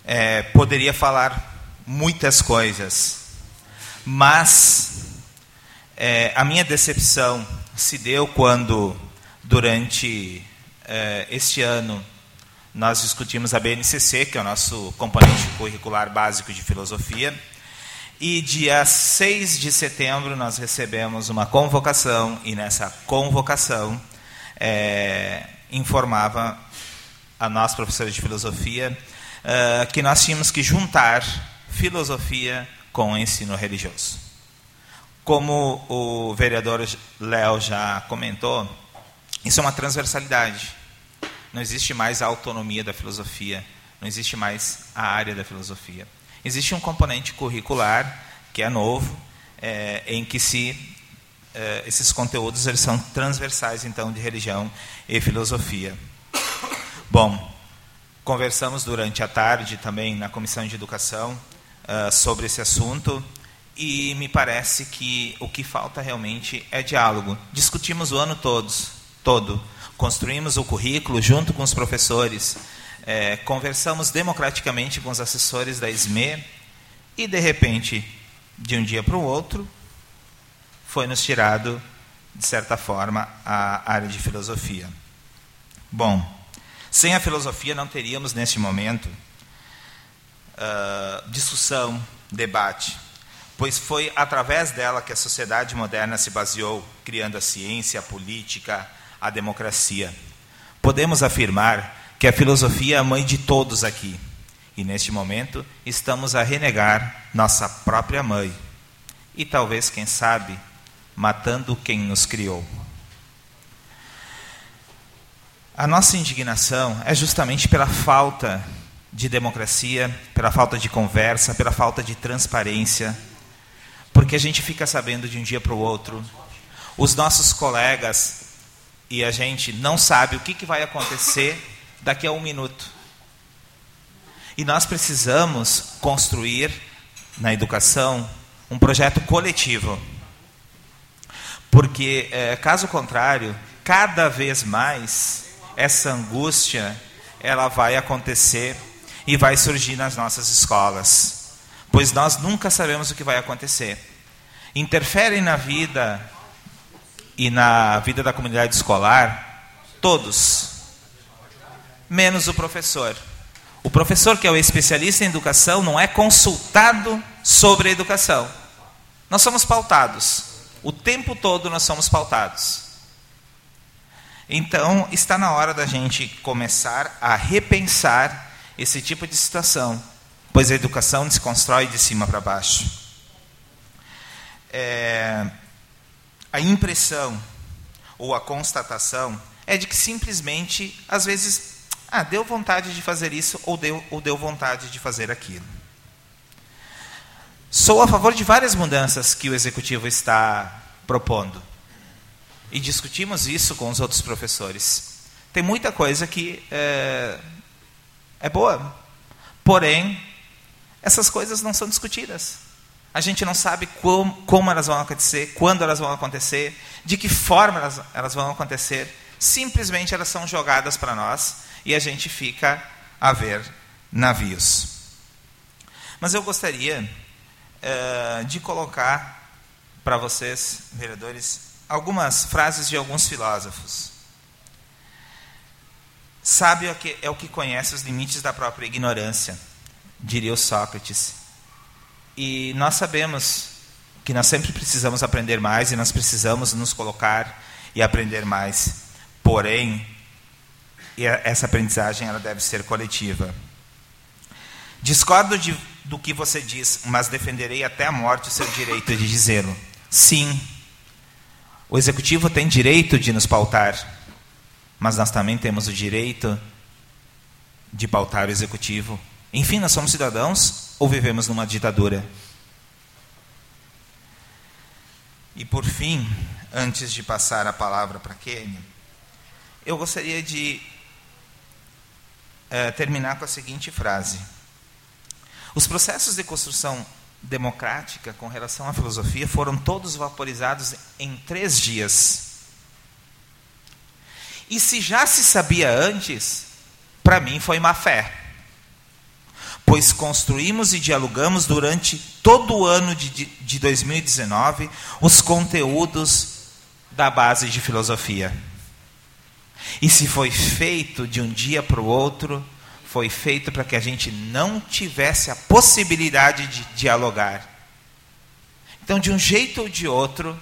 é, poderia falar muitas coisas, mas é, a minha decepção se deu quando, durante é, este ano, nós discutimos a BNCC, que é o nosso componente curricular básico de filosofia, e dia 6 de setembro nós recebemos uma convocação, e nessa convocação é, informava a nós, professores de filosofia, uh, que nós tínhamos que juntar filosofia com o ensino religioso. Como o vereador Léo já comentou, isso é uma transversalidade. Não existe mais a autonomia da filosofia, não existe mais a área da filosofia. Existe um componente curricular que é novo, é, em que se é, esses conteúdos eles são transversais então de religião e filosofia. Bom, conversamos durante a tarde também na comissão de educação uh, sobre esse assunto e me parece que o que falta realmente é diálogo. Discutimos o ano todos, todo, construímos o currículo junto com os professores é, conversamos democraticamente com os assessores da SME e, de repente, de um dia para o outro, foi nos tirado, de certa forma, a área de filosofia. Bom, sem a filosofia não teríamos, neste momento, uh, discussão, debate, pois foi através dela que a sociedade moderna se baseou, criando a ciência, a política, a democracia. Podemos afirmar que a filosofia é a mãe de todos aqui. E neste momento estamos a renegar nossa própria mãe. E talvez, quem sabe, matando quem nos criou. A nossa indignação é justamente pela falta de democracia, pela falta de conversa, pela falta de transparência, porque a gente fica sabendo de um dia para o outro. Os nossos colegas e a gente não sabe o que, que vai acontecer daqui a um minuto. E nós precisamos construir na educação um projeto coletivo. Porque, é, caso contrário, cada vez mais essa angústia ela vai acontecer e vai surgir nas nossas escolas. Pois nós nunca sabemos o que vai acontecer. interferem na vida e na vida da comunidade escolar, todos, menos o professor. O professor, que é o especialista em educação, não é consultado sobre a educação. Nós somos pautados. O tempo todo nós somos pautados. Então, está na hora da gente começar a repensar esse tipo de situação, pois a educação se constrói de cima para baixo. É, a impressão ou a constatação é de que simplesmente, às vezes, ah, deu vontade de fazer isso ou deu, ou deu vontade de fazer aquilo. Sou a favor de várias mudanças que o executivo está propondo. E discutimos isso com os outros professores. Tem muita coisa que é, é boa, porém, essas coisas não são discutidas. A gente não sabe como, como elas vão acontecer, quando elas vão acontecer, de que forma elas, elas vão acontecer. Simplesmente elas são jogadas para nós e a gente fica a ver navios. Mas eu gostaria uh, de colocar para vocês, vereadores, algumas frases de alguns filósofos. Sábio é o que conhece os limites da própria ignorância, diria o Sócrates. E nós sabemos que nós sempre precisamos aprender mais e nós precisamos nos colocar e aprender mais. Porém, essa aprendizagem ela deve ser coletiva. Discordo de do que você diz, mas defenderei até a morte o seu direito de dizê-lo. Sim, o executivo tem direito de nos pautar, mas nós também temos o direito de pautar o executivo. Enfim, nós somos cidadãos ou vivemos numa ditadura? E por fim, antes de passar a palavra para Kenny, eu gostaria de é, terminar com a seguinte frase. Os processos de construção democrática com relação à filosofia foram todos vaporizados em três dias. E se já se sabia antes, para mim foi má fé. Pois construímos e dialogamos durante todo o ano de, de 2019 os conteúdos da base de filosofia. E se foi feito de um dia para o outro, foi feito para que a gente não tivesse a possibilidade de dialogar. Então, de um jeito ou de outro,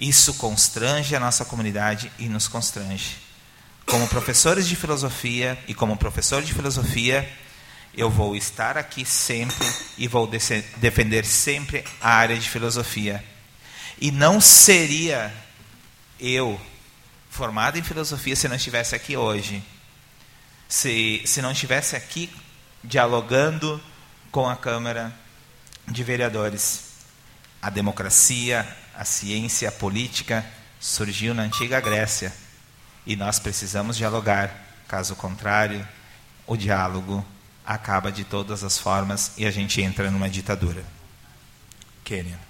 isso constrange a nossa comunidade e nos constrange. Como professores de filosofia e como professor de filosofia, eu vou estar aqui sempre e vou defender sempre a área de filosofia. E não seria eu formado em filosofia se não estivesse aqui hoje se, se não estivesse aqui dialogando com a Câmara de Vereadores. A democracia, a ciência, a política surgiu na antiga Grécia e nós precisamos dialogar. Caso contrário, o diálogo acaba de todas as formas e a gente entra numa ditadura. Kênia.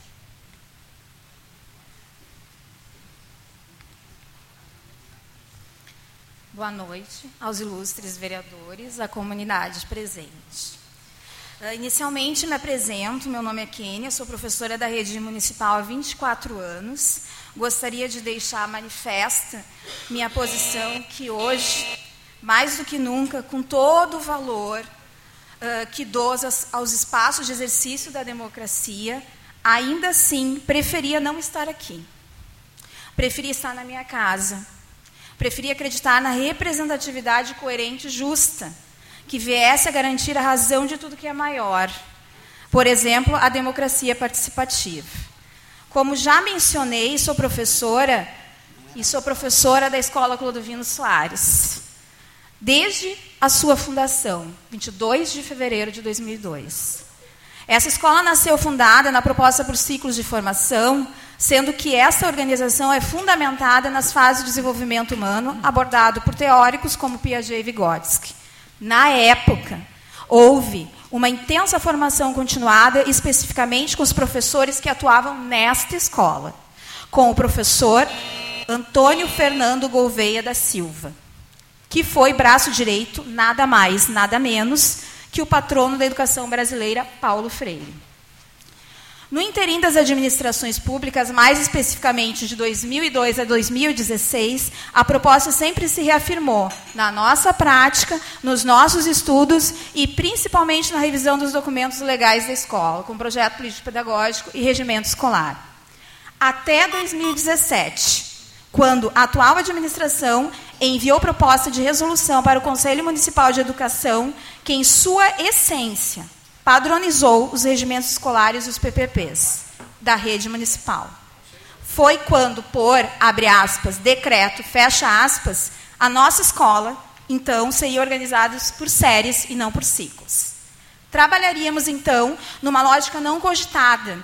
Boa noite aos ilustres vereadores, à comunidade presente. Uh, inicialmente me apresento, meu nome é Kênia, sou professora da rede municipal há 24 anos. Gostaria de deixar manifesta minha posição que hoje, mais do que nunca, com todo o valor uh, que dou aos espaços de exercício da democracia, ainda assim preferia não estar aqui. Preferia estar na minha casa, Preferi acreditar na representatividade coerente e justa, que viesse a garantir a razão de tudo que é maior. Por exemplo, a democracia participativa. Como já mencionei, sou professora e sou professora da Escola Clodovino Soares. Desde a sua fundação, 22 de fevereiro de 2002. Essa escola nasceu fundada na proposta por ciclos de formação sendo que essa organização é fundamentada nas fases de desenvolvimento humano abordado por teóricos como Piaget e Vygotsky. Na época, houve uma intensa formação continuada, especificamente com os professores que atuavam nesta escola, com o professor Antônio Fernando Gouveia da Silva, que foi braço direito, nada mais, nada menos, que o patrono da educação brasileira, Paulo Freire. No interim das administrações públicas, mais especificamente de 2002 a 2016, a proposta sempre se reafirmou na nossa prática, nos nossos estudos e principalmente na revisão dos documentos legais da escola, com projeto político-pedagógico e regimento escolar. Até 2017, quando a atual administração enviou proposta de resolução para o Conselho Municipal de Educação, que, em sua essência, padronizou os regimentos escolares e os PPPs da rede municipal. Foi quando, por, abre aspas, decreto, fecha aspas, a nossa escola, então, seria organizada por séries e não por ciclos. Trabalharíamos, então, numa lógica não cogitada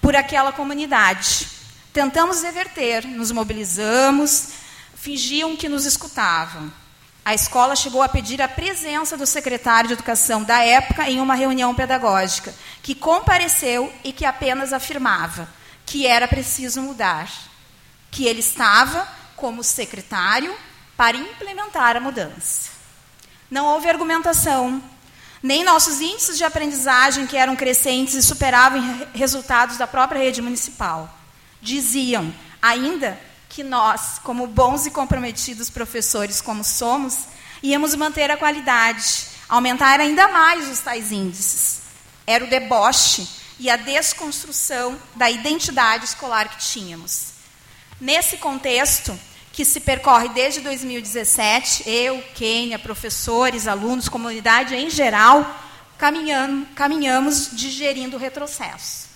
por aquela comunidade. Tentamos reverter, nos mobilizamos, fingiam que nos escutavam. A escola chegou a pedir a presença do secretário de Educação da época em uma reunião pedagógica, que compareceu e que apenas afirmava que era preciso mudar, que ele estava como secretário para implementar a mudança. Não houve argumentação, nem nossos índices de aprendizagem, que eram crescentes e superavam resultados da própria rede municipal, diziam ainda que nós, como bons e comprometidos professores como somos, íamos manter a qualidade, aumentar ainda mais os tais índices. Era o deboche e a desconstrução da identidade escolar que tínhamos. Nesse contexto, que se percorre desde 2017, eu, Quênia, professores, alunos, comunidade em geral, caminhamos digerindo o retrocesso.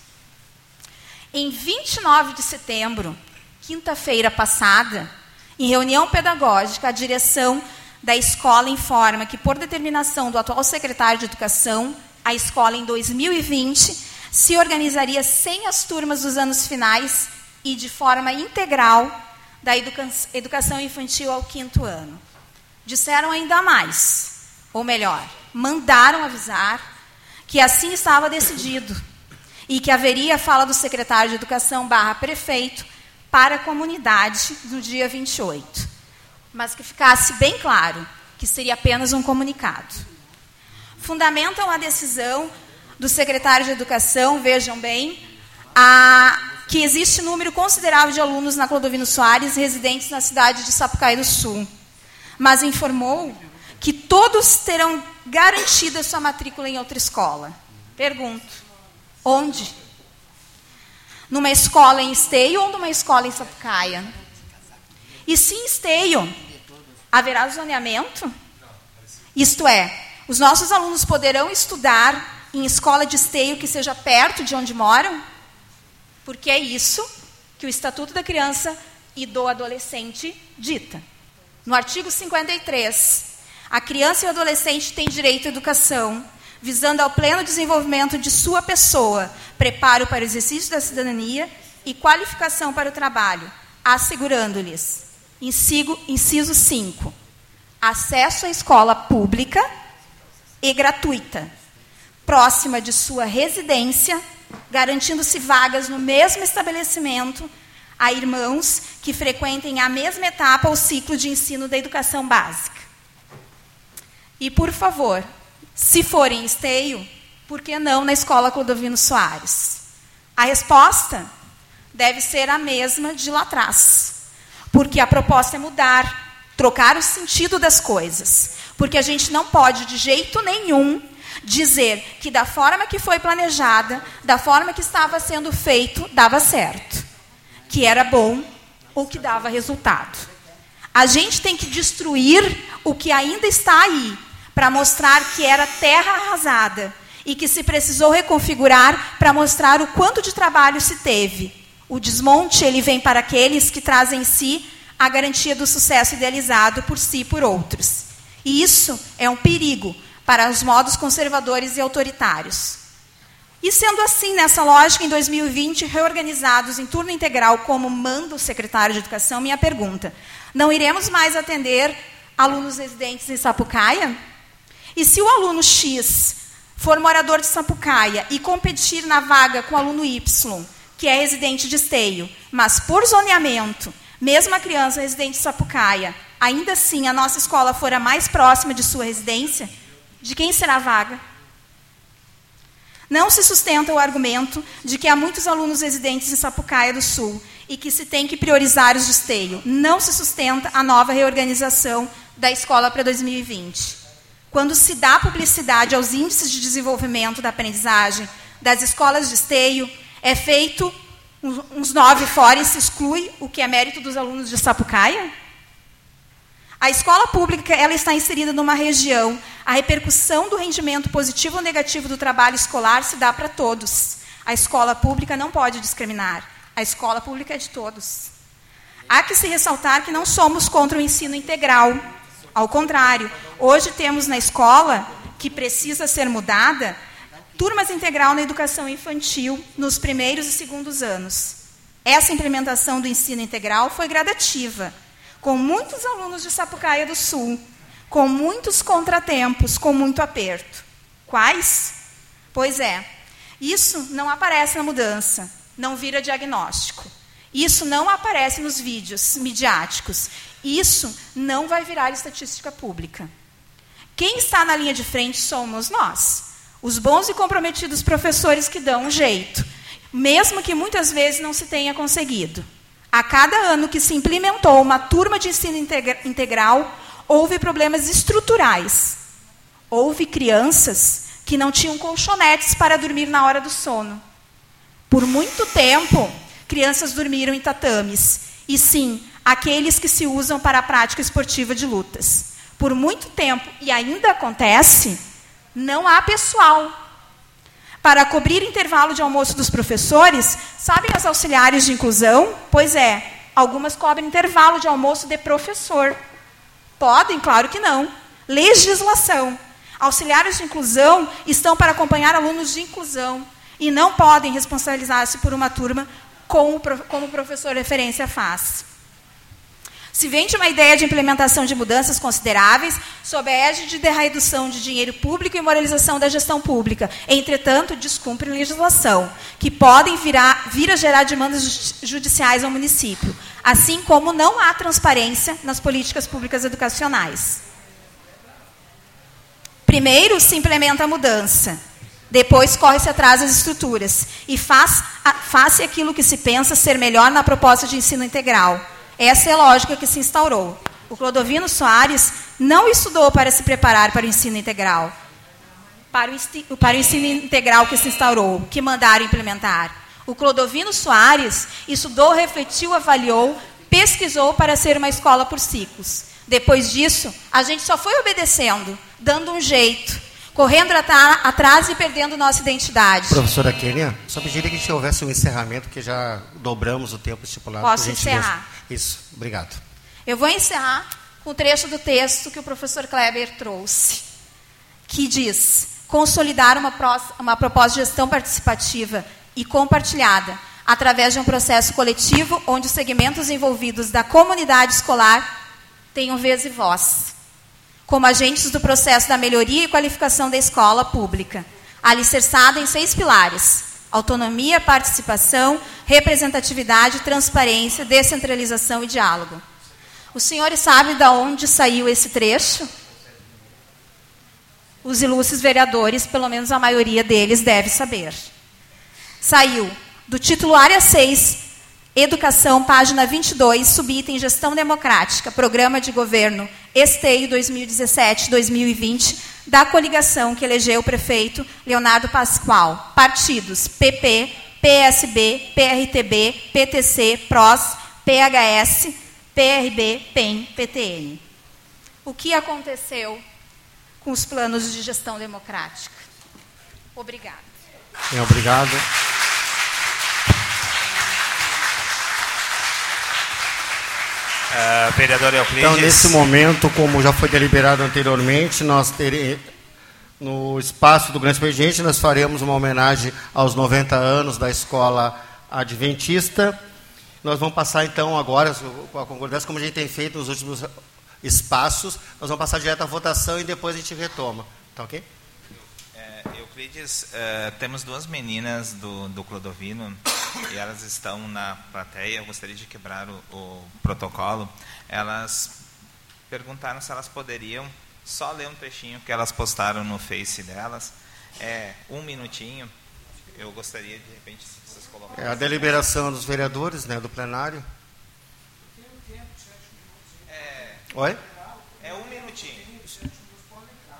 Em 29 de setembro, quinta-feira passada, em reunião pedagógica, a direção da escola informa que, por determinação do atual secretário de Educação, a escola em 2020 se organizaria sem as turmas dos anos finais e de forma integral da educa educação infantil ao quinto ano. Disseram ainda mais, ou melhor, mandaram avisar que assim estava decidido e que haveria fala do secretário de Educação barra prefeito para a comunidade no dia 28. Mas que ficasse bem claro que seria apenas um comunicado. Fundamentam a decisão do secretário de Educação, vejam bem, a, que existe número considerável de alunos na Clodovino Soares residentes na cidade de Sapucaí do Sul, mas informou que todos terão garantida sua matrícula em outra escola. Pergunto: onde? Numa escola em Esteio ou numa escola em Sapucaia? E se em Esteio, haverá zoneamento? Isto é, os nossos alunos poderão estudar em escola de esteio que seja perto de onde moram? Porque é isso que o Estatuto da Criança e do Adolescente dita. No artigo 53, a criança e o adolescente têm direito à educação visando ao pleno desenvolvimento de sua pessoa, preparo para o exercício da cidadania e qualificação para o trabalho, assegurando-lhes, inciso 5, acesso à escola pública e gratuita, próxima de sua residência, garantindo-se vagas no mesmo estabelecimento a irmãos que frequentem a mesma etapa ou ciclo de ensino da educação básica. E, por favor, se for em esteio, por que não na escola Clodovino Soares? A resposta deve ser a mesma de lá atrás. Porque a proposta é mudar, trocar o sentido das coisas. Porque a gente não pode, de jeito nenhum, dizer que da forma que foi planejada, da forma que estava sendo feito, dava certo. Que era bom ou que dava resultado. A gente tem que destruir o que ainda está aí, para mostrar que era terra arrasada e que se precisou reconfigurar para mostrar o quanto de trabalho se teve. O desmonte ele vem para aqueles que trazem em si a garantia do sucesso idealizado por si e por outros. E isso é um perigo para os modos conservadores e autoritários. E sendo assim, nessa lógica, em 2020, reorganizados em turno integral, como manda o secretário de Educação, minha pergunta: não iremos mais atender alunos residentes em Sapucaia? E se o aluno X for morador de Sapucaia e competir na vaga com o aluno Y, que é residente de Esteio, mas por zoneamento, mesmo a criança residente de Sapucaia, ainda assim a nossa escola for a mais próxima de sua residência, de quem será a vaga? Não se sustenta o argumento de que há muitos alunos residentes em Sapucaia do Sul e que se tem que priorizar os de esteio. Não se sustenta a nova reorganização da escola para 2020. Quando se dá publicidade aos índices de desenvolvimento da aprendizagem das escolas de esteio, é feito uns nove fora e se exclui o que é mérito dos alunos de Sapucaia? A escola pública ela está inserida numa região. A repercussão do rendimento positivo ou negativo do trabalho escolar se dá para todos. A escola pública não pode discriminar. A escola pública é de todos. Há que se ressaltar que não somos contra o ensino integral. Ao contrário, hoje temos na escola, que precisa ser mudada, turmas integral na educação infantil nos primeiros e segundos anos. Essa implementação do ensino integral foi gradativa com muitos alunos de Sapucaia do Sul, com muitos contratempos, com muito aperto. Quais? Pois é, isso não aparece na mudança, não vira diagnóstico. Isso não aparece nos vídeos midiáticos. Isso não vai virar estatística pública. Quem está na linha de frente somos nós, os bons e comprometidos professores que dão um jeito, mesmo que muitas vezes não se tenha conseguido. A cada ano que se implementou uma turma de ensino integral, houve problemas estruturais. Houve crianças que não tinham colchonetes para dormir na hora do sono. Por muito tempo, crianças dormiram em tatames. E sim, aqueles que se usam para a prática esportiva de lutas. Por muito tempo, e ainda acontece, não há pessoal para cobrir intervalo de almoço dos professores, sabem as auxiliares de inclusão? Pois é, algumas cobrem intervalo de almoço de professor. Podem? Claro que não. Legislação. Auxiliares de inclusão estão para acompanhar alunos de inclusão e não podem responsabilizar-se por uma turma como o professor referência faz. Se vende uma ideia de implementação de mudanças consideráveis sob a égide de redução de dinheiro público e moralização da gestão pública. Entretanto, descumpre legislação, que podem virar, vir a gerar demandas judiciais ao município, assim como não há transparência nas políticas públicas educacionais. Primeiro, se implementa a mudança. Depois corre-se atrás das estruturas e faz, faz aquilo que se pensa ser melhor na proposta de ensino integral essa é a lógica que se instaurou. O Clodovino Soares não estudou para se preparar para o ensino integral, para o, para o ensino integral que se instaurou, que mandaram implementar. O Clodovino Soares estudou, refletiu, avaliou, pesquisou para ser uma escola por ciclos. Depois disso, a gente só foi obedecendo, dando um jeito, correndo atrás e perdendo nossa identidade. Professora Kênia, só pediria que houvesse um encerramento, que já dobramos o tempo estipulado. Posso encerrar? Isso, obrigado. Eu vou encerrar com o trecho do texto que o professor Kleber trouxe, que diz: consolidar uma, uma proposta de gestão participativa e compartilhada, através de um processo coletivo onde os segmentos envolvidos da comunidade escolar tenham vez e voz, como agentes do processo da melhoria e qualificação da escola pública, alicerçada em seis pilares: autonomia, participação, representatividade, transparência, descentralização e diálogo. Os senhores sabem de onde saiu esse trecho? Os ilustres vereadores, pelo menos a maioria deles, deve saber. Saiu do título Área 6, Educação, página 22, subitem Gestão Democrática, Programa de Governo Esteio 2017-2020, da coligação que elegeu o prefeito Leonardo Pascoal. Partidos PP, PSB, PRTB, PTC, PROS, PHS, PRB, PEN, PTN. O que aconteceu com os planos de gestão democrática? Obrigada. É, obrigado. Uh, vereador Euclides. Então, nesse momento, como já foi deliberado anteriormente, nós teremos, no espaço do Grande Expediente, nós faremos uma homenagem aos 90 anos da Escola Adventista. Nós vamos passar, então, agora, com a concordância, como a gente tem feito nos últimos espaços, nós vamos passar direto à votação e depois a gente retoma. Tá ok? Euclides, uh, temos duas meninas do, do Clodovino [coughs] e elas estão na plateia. Eu gostaria de quebrar o, o, protocolo. Elas perguntaram se elas poderiam só ler um trechinho que elas postaram no Face delas. É, um minutinho. Eu gostaria, de repente, se vocês colocarem. É a deliberação dos vereadores, né, do plenário. É, Oi?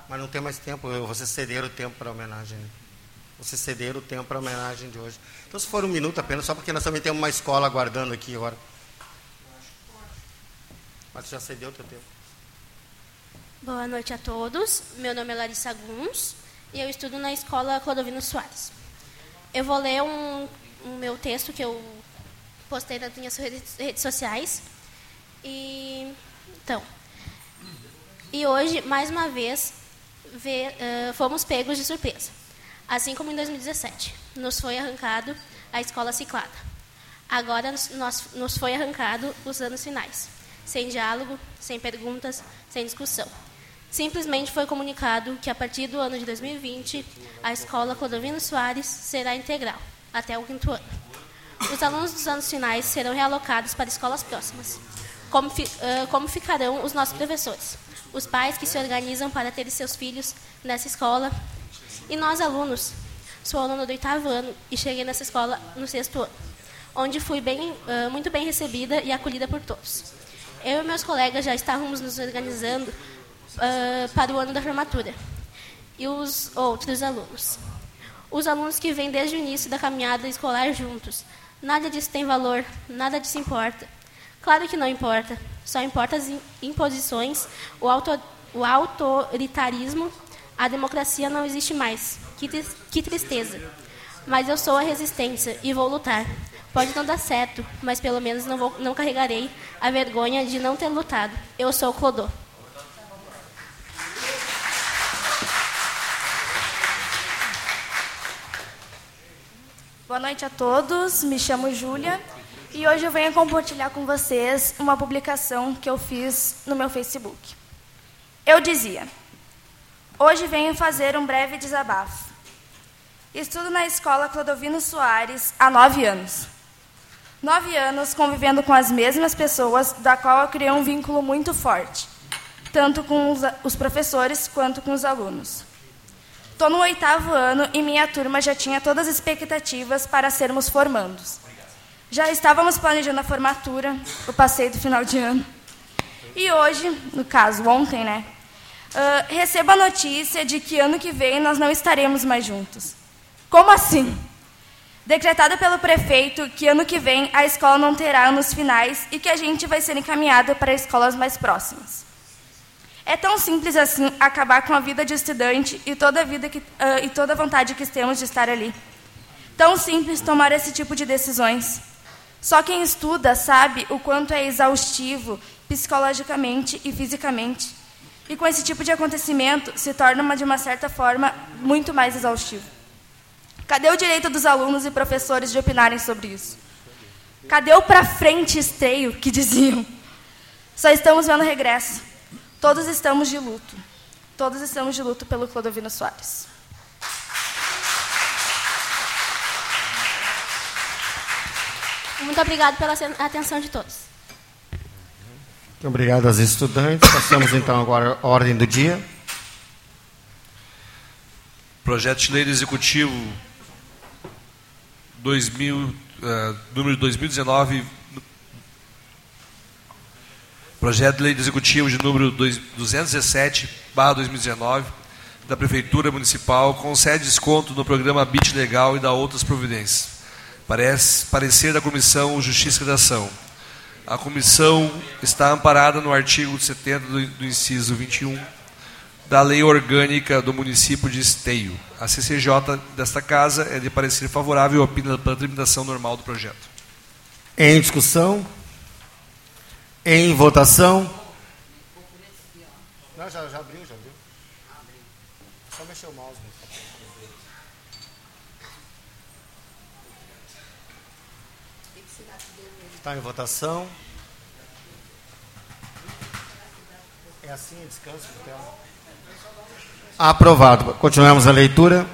Mas não tem mais tempo, vocês cederam o tempo para a homenagem. né? Vocês cederam o tempo para a homenagem de hoje. Então, se for um minuto apenas, só porque nós também temos uma escola aguardando aqui agora. Mas já cedeu o teu tempo. Boa noite a todos. Meu nome é Larissa Guns e eu estudo na escola Clodovino Soares. Eu vou ler um, um meu texto que eu postei nas minhas redes, redes sociais. E então, e hoje mais uma vez vê- eh, fomos pegos de surpresa, assim como em 2017, nos foi arrancado a escola ciclada. Agora nos, nós- nos foi arrancado os anos finais, sem diálogo, sem perguntas, sem discussão. Simplesmente foi comunicado que a partir do ano de 2020 a escola Clodovino Soares será integral até o quinto ano. Os alunos dos anos finais serão realocados para escolas próximas. Como, ãh, como ficarão os nossos professores? Os pais que se organizam para ter seus filhos nessa escola? E nós, alunos? Sou aluno do oitavo ano e cheguei nessa escola no sexto ano, onde fui bem, ãh, muito bem recebida e acolhida por todos. Eu e meus colegas já estávamos nos organizando ãh, para o ano da formatura. E os outros alunos? Os alunos que vêm desde o início da caminhada escolar juntos. Nada disso tem valor, nada disso importa. Claro que não importa. Só importa as im- imposições, o, auto, o autoritarismo, a democracia não existe mais. Que, que tristeza. Mas eu sou a resistência e vou lutar. Pode não dar certo, mas pelo menos não, vou, não carregarei a vergonha de não ter lutado. Eu sou o Clodô. Boa noite a todos, me chamo Júlia e hoje eu venho compartilhar com vocês uma publicação que eu fiz no meu Facebook. Eu dizia: Hoje venho fazer um breve desabafo. Estudo na escola Clodovino Soares há nove anos. Nove anos convivendo com as mesmas pessoas, da qual eu criei um vínculo muito forte, tanto com os, os professores quanto com os alunos. Estou no oitavo ano e minha turma já tinha todas as expectativas para sermos formandos. Já estávamos planejando a formatura, o passeio do final de ano. E hoje, no caso, ontem, né? ah, recebo a notícia de que ano que vem nós não estaremos mais juntos. Como assim? Decretado pelo prefeito que ano que vem a escola não terá anos finais e que a gente vai ser encaminhado para escolas mais próximas. É tão simples assim acabar com a vida de estudante e toda a vida que, ah, e toda a vontade que temos de estar ali. Tão simples tomar esse tipo de decisões. Só quem estuda sabe o quanto é exaustivo psicologicamente e fisicamente. E com esse tipo de acontecimento se torna uma, de uma certa forma muito mais exaustivo. Cadê o direito dos alunos e professores de opinarem sobre isso? Cadê o pra frente esteio que diziam? Só estamos vendo regresso. Todos estamos de luto. Todos estamos de luto pelo Clodovino Soares. Muito obrigado pela atenção de todos. Muito obrigado aos estudantes. Passamos então agora à ordem do dia. Projeto de Lei do Executivo 2000, eh, número 2019. Projeto de Lei do Executivo de número 2- 217, barra 2019, da Prefeitura Municipal, concede desconto no programa BIT Legal e da outras providências. Parece, parecer da Comissão Justiça e Redação. A comissão está amparada no artigo 70 do, do inciso 21 da Lei Orgânica do Município de Esteio. A CCJ desta casa é de parecer favorável e opina pela tramitação normal do projeto. Em discussão? Em votação? Não, já, já abriu, já abriu. Só mexer o mouse. Está em votação. É assim, descanso de tela. Aprovado. Continuamos a leitura.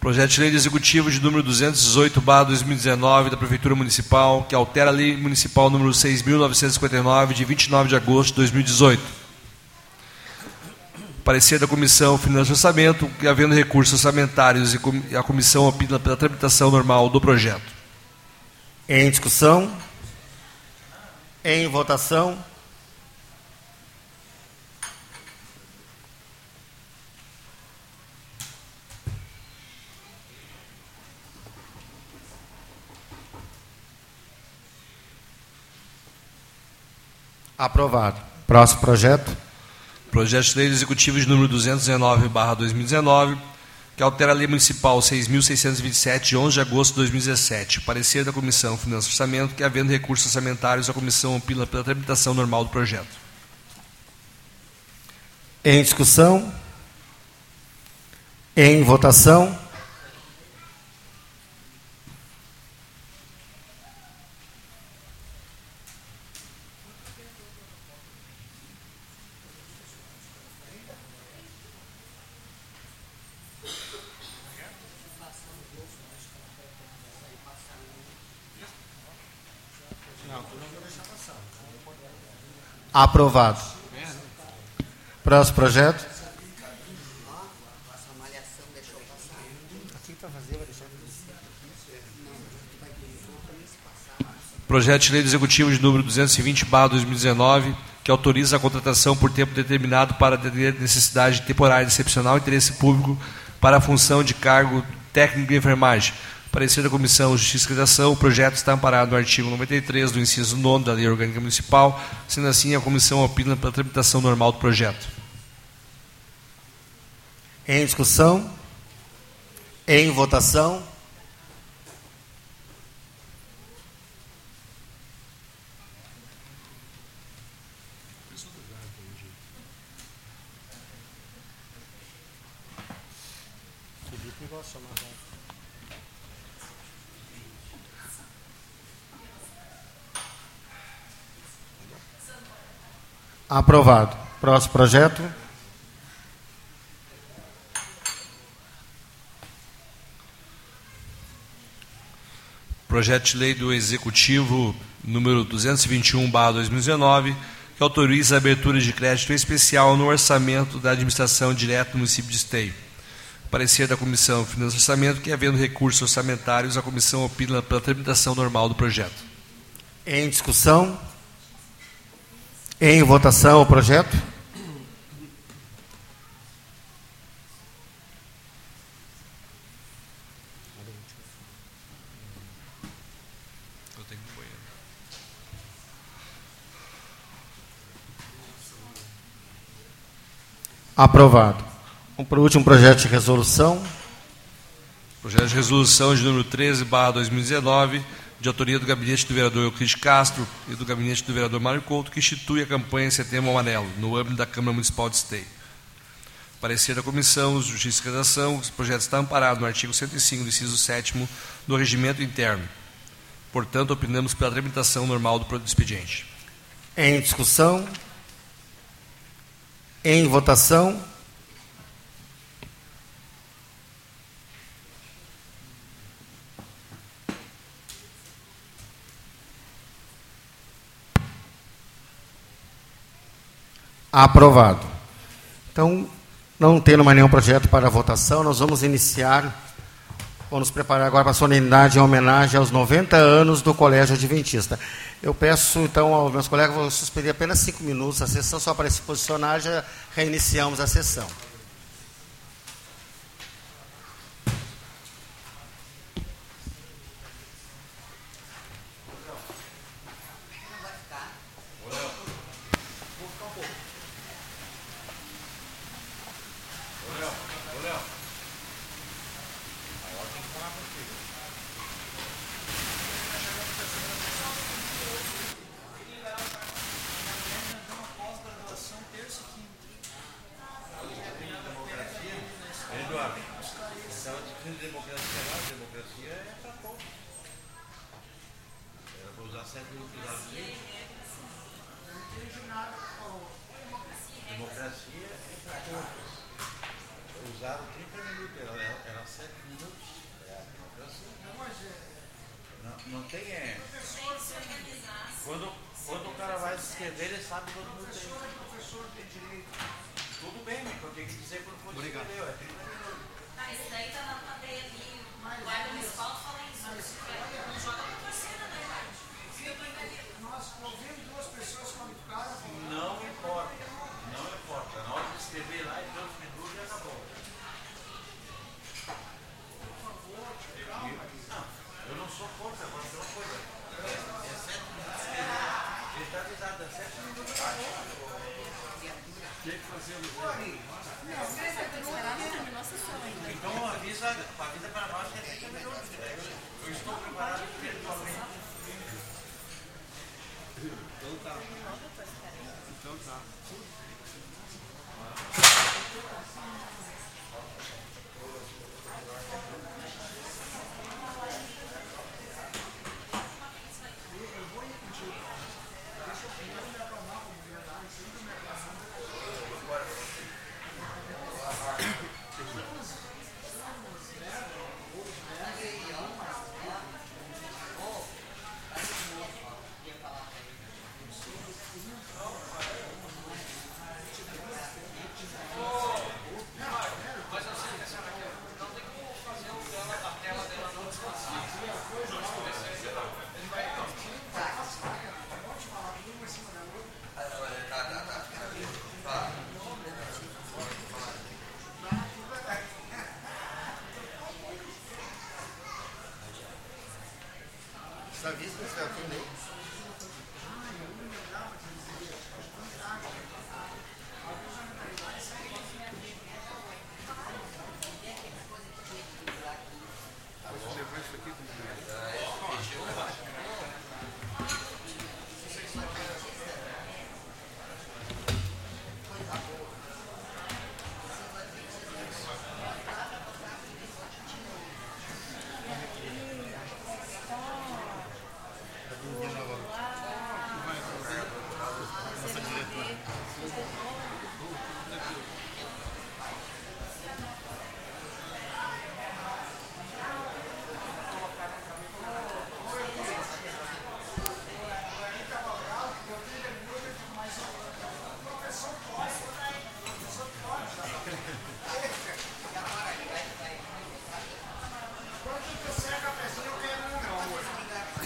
Projeto de Lei do Executivo de número 218/2019 da Prefeitura Municipal, que altera a Lei Municipal número 6.959 de 29 de agosto de 2018. Parecer da Comissão Finanças e Orçamento, que havendo recursos orçamentários e a comissão opina pela tramitação normal do projeto. Em discussão? Em votação? Aprovado. Próximo projeto. Projeto de Lei Executivo de número 219/2019, que altera a Lei Municipal 6.627, de 11 de agosto de 2017. Parecer da Comissão Finanças e Orçamento, que havendo recursos orçamentários, a comissão opina pela tramitação normal do projeto. Em discussão? Em votação? Aprovado. Próximo projeto. Projeto de Lei Executivo de número 220/2019, que autoriza a contratação por tempo determinado para atender necessidade temporária excepcional interesse público para a função de cargo técnico de enfermagem. Parecer da Comissão Justiça e Redação, o projeto está amparado no artigo 93 do inciso 9 da Lei Orgânica Municipal, sendo assim a comissão opina pela tramitação normal do projeto. Em discussão? Em votação? Aprovado. Próximo projeto. Projeto de Lei do Executivo número 221/2019, que autoriza a abertura de crédito especial no orçamento da administração direta do município de Esteio. Parecer da Comissão Finanças e Orçamento que, havendo recursos orçamentários, a comissão opina pela tramitação normal do projeto. Em discussão? Em votação o projeto? Aprovado. Um por último projeto de resolução. Projeto de resolução de número 13, barra 2019, de autoria do gabinete do vereador Euclides Castro e do gabinete do vereador Mário Couto, que institui a campanha Setembro Amarelo, no âmbito da Câmara Municipal de Esteio. Parecer da Comissão Justiça e Redação, o projeto está amparado no artigo 105 do inciso 7 do Regimento Interno. Portanto, opinamos pela tramitação normal do expediente. Em discussão? Em votação? Aprovado. Então, não tendo mais nenhum projeto para votação, nós vamos iniciar, vamos nos preparar agora para a solenidade em homenagem aos 90 anos do Colégio Adventista. Eu peço, então, aos meus colegas, vou suspender apenas cinco minutos a sessão, só para se posicionar, já reiniciamos a sessão. Você avisa que você atendeu?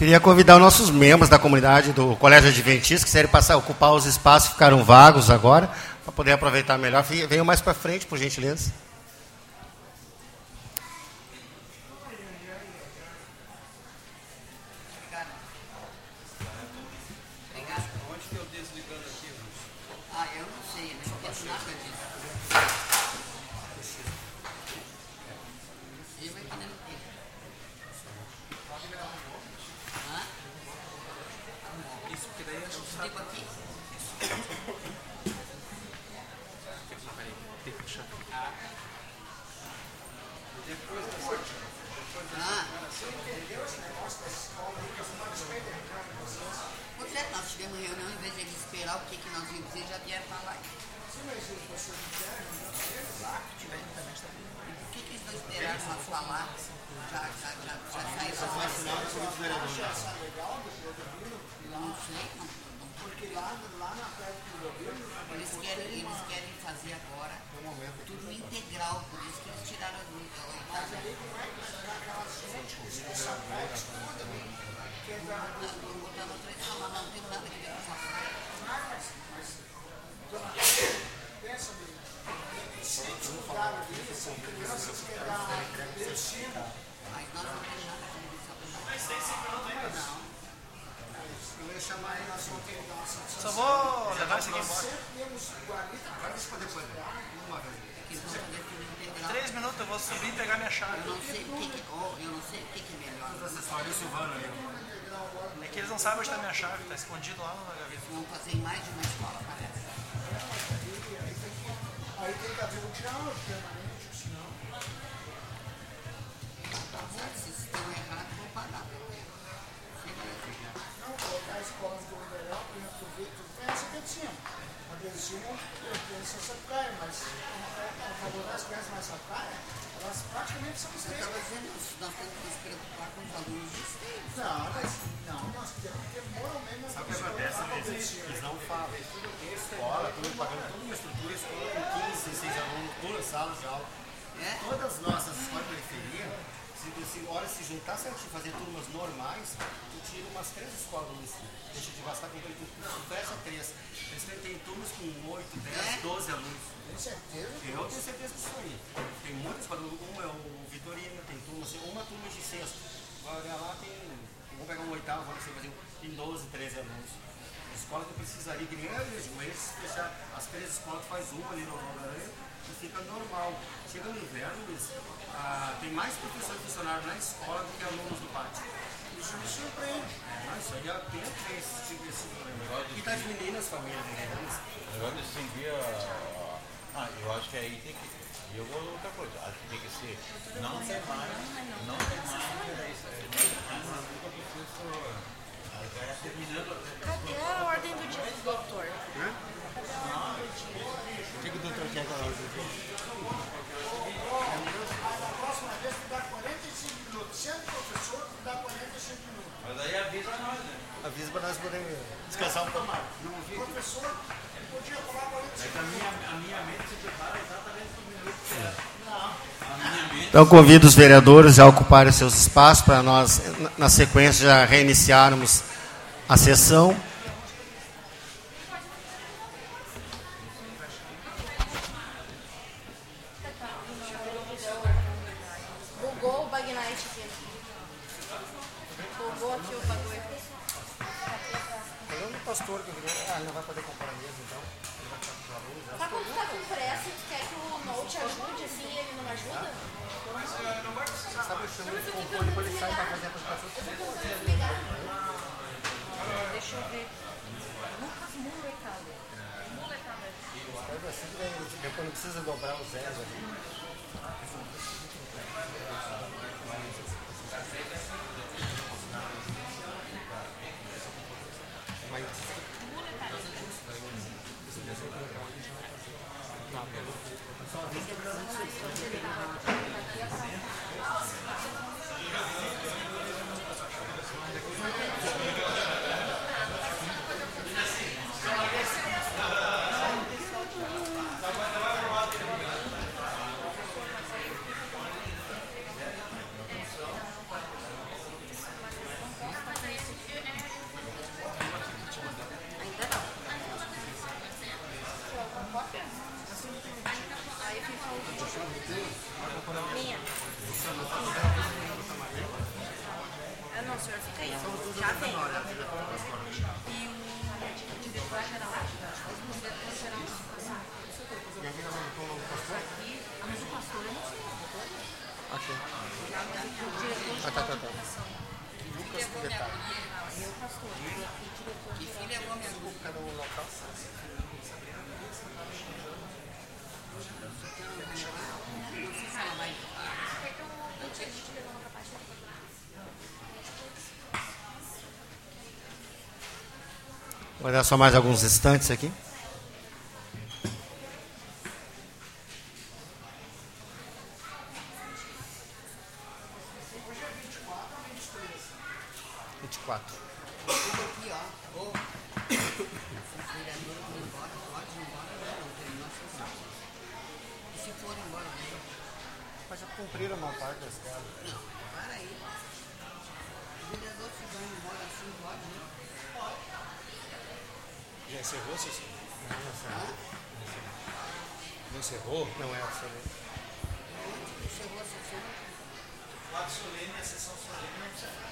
Queria convidar os nossos membros da comunidade do Colégio Adventista, que quiserem passar, ocupar os espaços que ficaram vagos agora, para poder aproveitar melhor. Venham mais para frente, por gentileza. Sexto. Vai olhar lá, tem. Vamos pegar um oitavo, vamos fazer, tem 12, 13 alunos. Escola que precisaria, que nem a gente, com esses, fechar as três escolas, tu faz uma ali no Aranha e fica normal. Chega no inverno, Luiz, ah, tem mais professor e funcionário na escola do que alunos do pátio. Isso me surpreende. É, não, isso aí há tempo que esse tipo de problema. E tá diminuindo as famílias, né? De distinguir a. Ah, eu acho que aí tem que. E eu vou outra coisa, acho que tem que ser. Não tem mais. Não tem mais. Cadê a ordem do dia do doutor? O que, que o doutor quer falar? A próxima vez tu dá 45 minutos. Sendo professor, tu dá 45 minutos. Mas aí avisa nós, né? Avisa para nós podermos descansar um pouco mais. Professor, podia falar 45 É que a minha, a minha mente se prepara exatamente Então convido os vereadores a ocuparem seus espaços para nós, na- sequência, já reiniciarmos a sessão. Mais alguns instantes aqui. Hoje é 24 ou 23? 24. Aqui, ó. Ô, os vereadores vão embora, pode ir embora, né? não terminou a sessão. E se for embora, né? Mas já cumpriram uma parte das casas. Não, para aí. O vereador se vai embora assim, pode, né? Já encerrou a sessão? Não, não sei. Não encerrou? Não é absoluto. Encerrou a sessão. Ato solene, a sessão solene não precisa.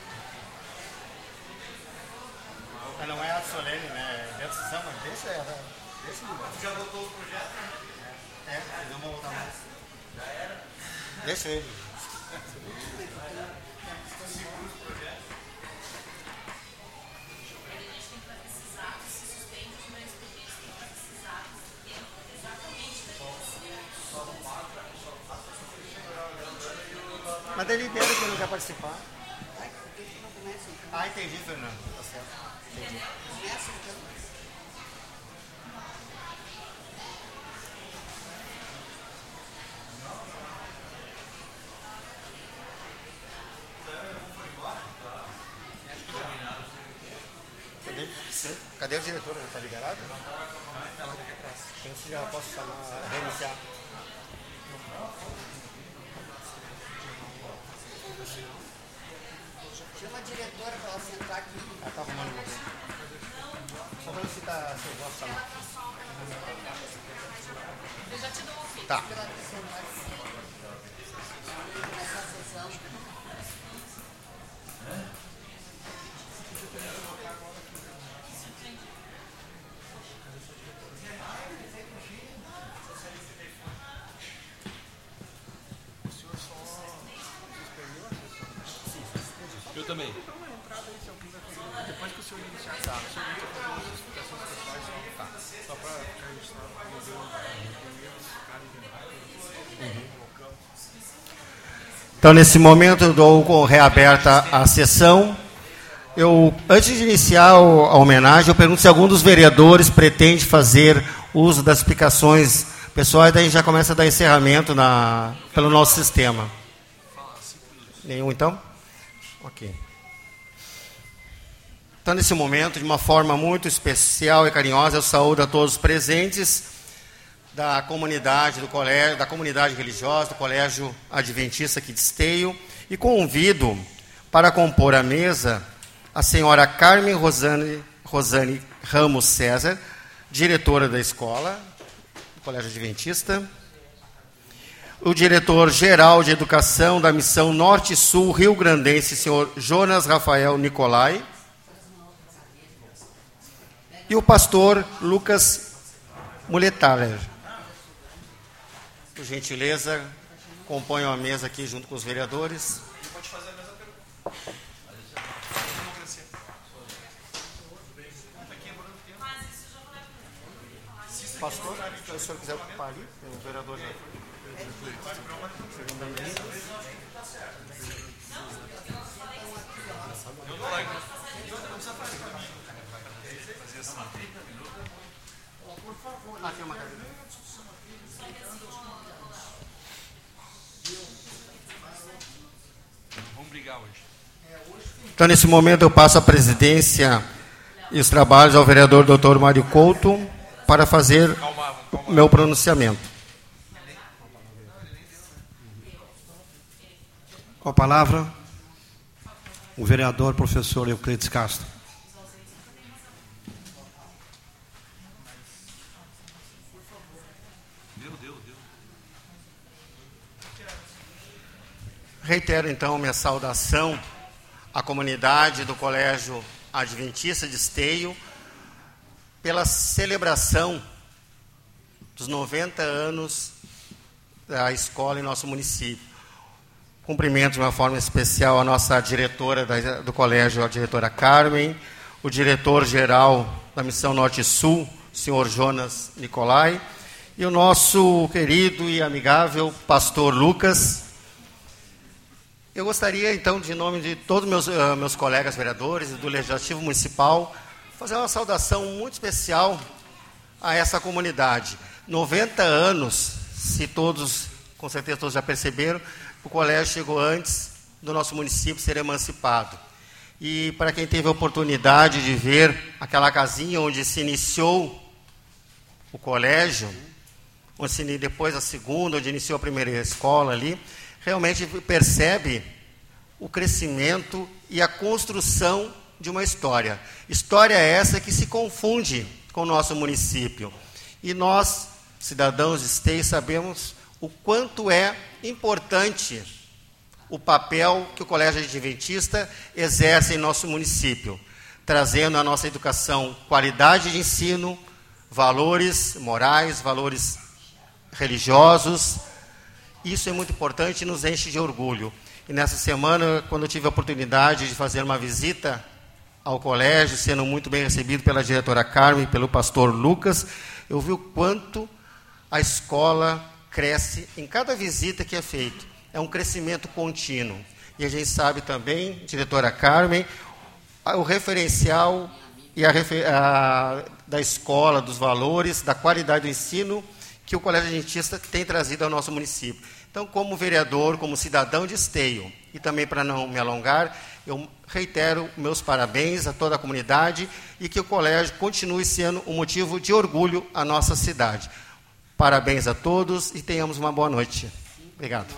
Mas não é ato solene, né? É decisão, mas deixa ela. Deixa ele. Já votou o projeto? É, eles não vão voltar mais. Já era? Deixa ele. Mas ele libera que não quer participar. Ah, entendi, Fernando. Tá certo. Entendi. Começa então. Cadê, o diretor? Está liberado? Então, se já posso chamar, reiniciar. Chama a diretora para ela sentar aqui. Ela está arrumando uma coisa. Só para você tá seu voto tá Eu já te dou um fim. Tá. É? Também. Então, nesse momento, eu dou reaberta a sessão. Eu, antes de iniciar a homenagem, eu pergunto se algum dos vereadores pretende fazer uso das explicações pessoais, daí a gente já começa a dar encerramento na, pelo nosso sistema. Nenhum, então? Ok. Então, nesse momento, de uma forma muito especial e carinhosa, eu saúdo a todos os presentes da comunidade do colégio, da comunidade religiosa, do Colégio Adventista aqui de Esteio, e convido para compor a mesa a senhora Carmen Rosane, Rosane Ramos César, diretora da escola, do Colégio Adventista, o diretor-geral de Educação da Missão Norte-Sul Rio Grandense, senhor Jonas Rafael Nicolai, e o pastor Lucas Muletaler. Por gentileza, componham a mesa aqui junto com os vereadores. Pode fazer a mesma pergunta. Pastor, se o senhor quiser ocupar ali, tem o vereador já. Ah, tem uma cadeira. Vamos brigar hoje. Então, nesse momento, eu passo a presidência e os trabalhos ao vereador Dr. Mário Couto para fazer o meu pronunciamento. Com a palavra, o vereador professor Euclides Castro. Reitero então minha saudação à comunidade do Colégio Adventista de Esteio pela celebração dos 90 anos da escola em nosso município. Cumprimento de uma forma especial a nossa diretora da- do colégio, a diretora Carmen, o diretor-geral da Missão Norte-Sul, senhor Jonas Nicolai, e o nosso querido e amigável pastor Lucas, eu gostaria, então, de nome de todos meus ah, meus colegas vereadores e do Legislativo Municipal, fazer uma saudação muito especial a essa comunidade. 90 anos, se todos, com certeza todos já perceberam, o colégio chegou antes do nosso município ser emancipado. E para quem teve a oportunidade de ver aquela casinha onde se iniciou o colégio, onde se, depois a segunda, onde iniciou a primeira escola ali, realmente percebe o crescimento e a construção de uma história. História essa que se confunde com o nosso município. E nós, cidadãos de Esteio, sabemos o quanto é importante o papel que o Colégio Adventista exerce em nosso município, trazendo à nossa educação qualidade de ensino, valores morais, valores religiosos. Isso é muito importante e nos enche de orgulho. E nessa semana, quando eu tive a oportunidade de fazer uma visita ao colégio, sendo muito bem recebido pela diretora Carmen e pelo pastor Lucas, eu vi o quanto a escola cresce em cada visita que é feita. É um crescimento contínuo. E a gente sabe também, diretora Carmen, o referencial e a, a- da escola, dos valores, da qualidade do ensino que o Colégio Adventista tem trazido ao nosso município. Então, como vereador, como cidadão de Esteio, e também para não me alongar, eu reitero meus parabéns a toda a comunidade e que o colégio continue sendo um motivo de orgulho à nossa cidade. Parabéns a todos e tenhamos uma boa noite. Obrigado.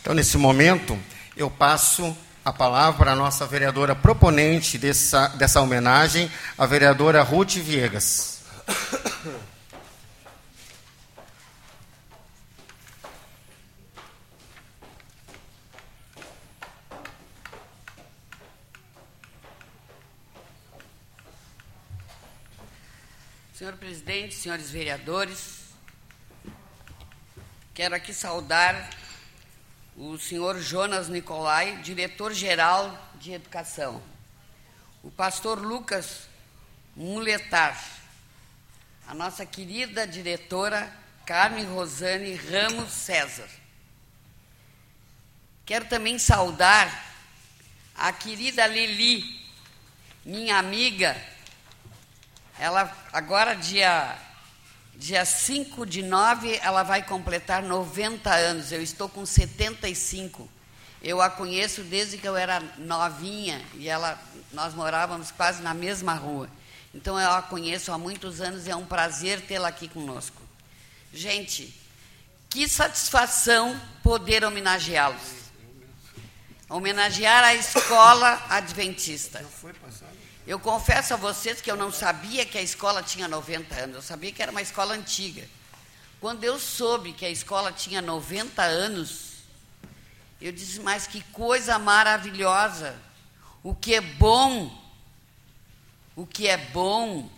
Então, nesse momento, eu passo a palavra a nossa vereadora proponente dessa, dessa homenagem, a vereadora Ruth Viegas. Senhor presidente, senhores vereadores, quero aqui saudar o senhor Jonas Nicolai, diretor-geral de educação, o pastor Lucas Muletar, a nossa querida diretora Carmen Rosane Ramos César. Quero também saudar a querida Lili, minha amiga, ela agora dia dia 5 de 9, ela vai completar 90 anos. Eu estou com 75. Eu a conheço desde que eu era novinha e ela nós morávamos quase na mesma rua. Então eu a conheço há muitos anos e é um prazer tê-la aqui conosco. Gente, que satisfação poder homenageá-los. Homenagear a escola adventista. Eu confesso a vocês que eu não sabia que a escola tinha 90 anos, eu sabia que era uma escola antiga. Quando eu soube que a escola tinha 90 anos, eu disse, mas que coisa maravilhosa. O que é bom, o que é bom,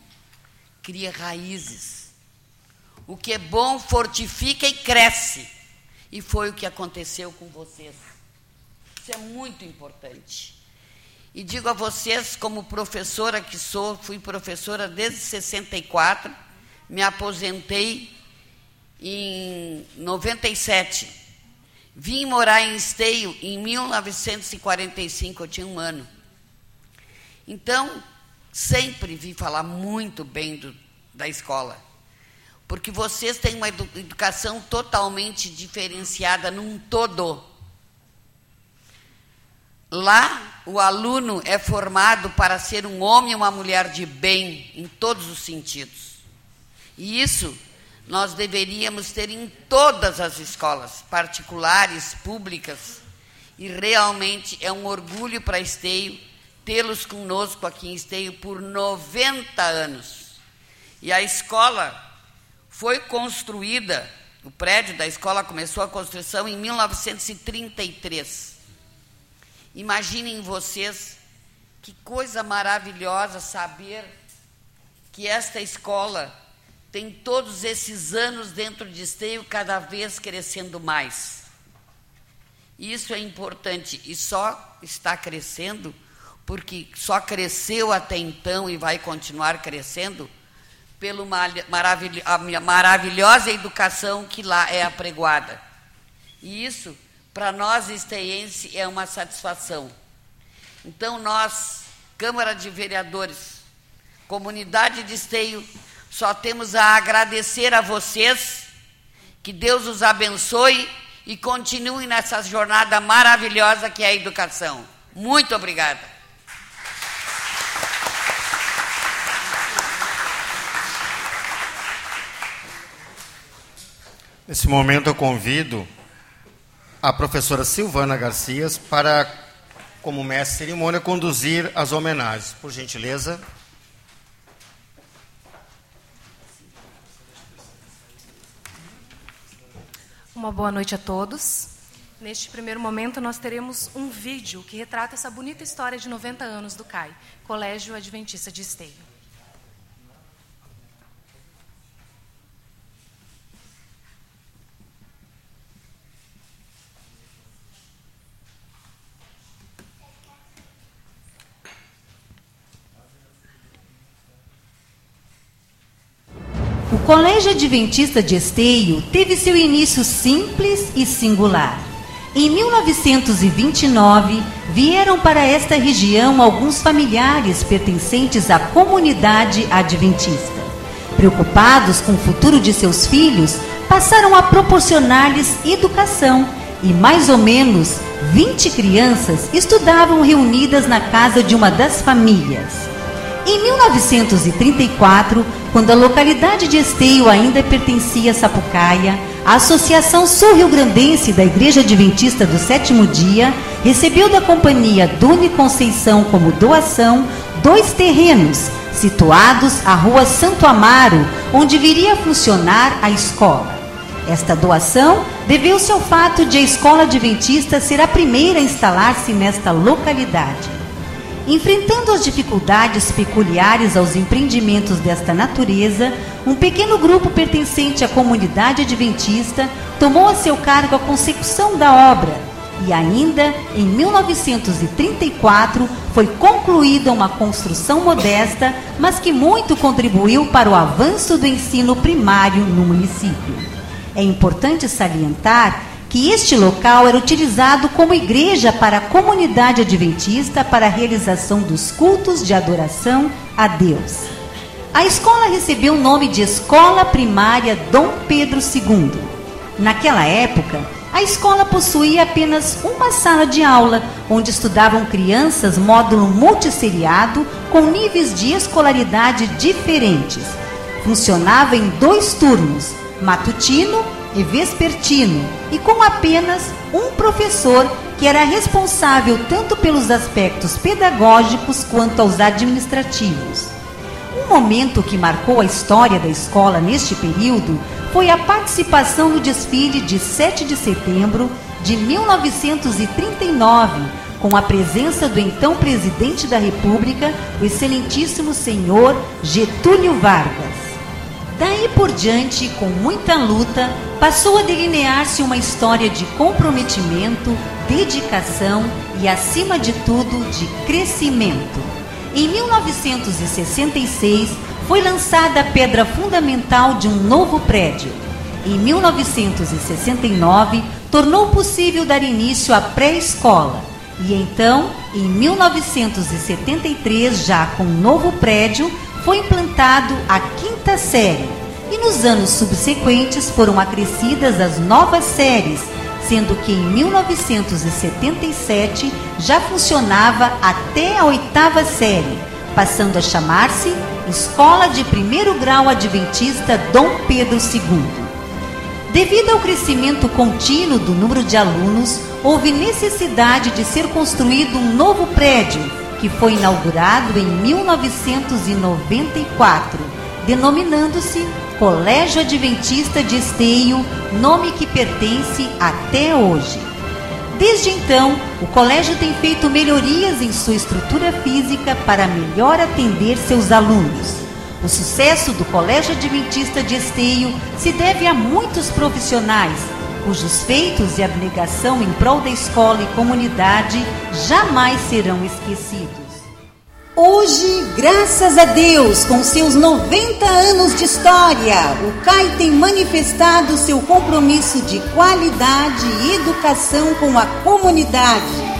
cria raízes. O que é bom fortifica e cresce. E foi o que aconteceu com vocês. Isso é muito importante. E digo a vocês, como professora que sou, fui professora desde 64, me aposentei em 97. Vim morar em Esteio em 1945, eu tinha um ano. Então, sempre vi falar muito bem do, da escola, porque vocês têm uma educação totalmente diferenciada num todo. Lá, o aluno é formado para ser um homem e uma mulher de bem, em todos os sentidos. E isso nós deveríamos ter em todas as escolas, particulares, públicas. E realmente é um orgulho para Esteio tê-los conosco aqui em Esteio por 90 anos. E a escola foi construída, o prédio da escola começou a construção em 1933. Imaginem vocês que coisa maravilhosa saber que esta escola tem todos esses anos dentro de esteio, cada vez crescendo mais. Isso é importante e só está crescendo porque só cresceu até então e vai continuar crescendo pela maravilhosa educação que lá é apregoada. E isso para nós esteiense é uma satisfação. Então nós, Câmara de Vereadores, comunidade de Esteio, só temos a agradecer a vocês, que Deus os abençoe e continue nessa jornada maravilhosa que é a educação. Muito obrigada. Nesse momento eu convido a professora Silvana Garcias para, como mestre de cerimônia, conduzir as homenagens. Por gentileza. Uma boa noite a todos. Neste primeiro momento, nós teremos um vídeo que retrata essa bonita história de 90 anos do CAI, Colégio Adventista de Esteio. O Colégio Adventista de Esteio teve seu início simples e singular. Em 1929, vieram para esta região alguns familiares pertencentes à comunidade adventista. Preocupados com o futuro de seus filhos, passaram a proporcionar-lhes educação e mais ou menos 20 crianças estudavam reunidas na casa de uma das famílias. Em 1934, quando a localidade de Esteio ainda pertencia a Sapucaia, a Associação Sul-Rio Grandense da Igreja Adventista do Sétimo Dia recebeu da companhia Dune Conceição como doação dois terrenos situados à Rua Santo Amaro, onde viria a funcionar a escola. Esta doação deveu-se ao fato de a escola adventista ser a primeira a instalar-se nesta localidade. Enfrentando as dificuldades peculiares aos empreendimentos desta natureza, um pequeno grupo pertencente à comunidade adventista tomou a seu cargo a consecução da obra e ainda em 1934 foi concluída uma construção modesta, mas que muito contribuiu para o avanço do ensino primário no município. É importante salientar que este local era utilizado como igreja para a comunidade adventista para a realização dos cultos de adoração a Deus. A escola recebeu o nome de Escola Primária Dom Pedro II. Naquela época, a escola possuía apenas uma sala de aula, onde estudavam crianças módulo multisseriado com níveis de escolaridade diferentes. Funcionava em dois turnos, matutino e vespertino, e com apenas um professor que era responsável tanto pelos aspectos pedagógicos quanto aos administrativos. Um momento que marcou a história da escola neste período foi a participação no desfile de 7 de setembro de 1939, com a presença do então presidente da República, o excelentíssimo senhor Getúlio Vargas. Daí por diante, com muita luta, passou a delinear-se uma história de comprometimento, dedicação e, acima de tudo, de crescimento. Em 1966, foi lançada a pedra fundamental de um novo prédio. Em 1969, tornou possível dar início à pré-escola. E então, em 1973, já com um novo prédio, foi implantado a quinta série. E nos anos subsequentes foram acrescidas as novas séries, sendo que em 1977 já funcionava até a oitava série, passando a chamar-se Escola de Primeiro Grau Adventista Dom Pedro II. Devido ao crescimento contínuo do número de alunos, houve necessidade de ser construído um novo prédio, que foi inaugurado em 1994, denominando-se Colégio Adventista de Esteio, nome que pertence até hoje. Desde então, o colégio tem feito melhorias em sua estrutura física para melhor atender seus alunos. O sucesso do Colégio Adventista de Esteio se deve a muitos profissionais, cujos feitos e abnegação em prol da escola e comunidade jamais serão esquecidos. Hoje, graças a Deus, com seus 90 anos de história, o CAI tem manifestado seu compromisso de qualidade e educação com a comunidade.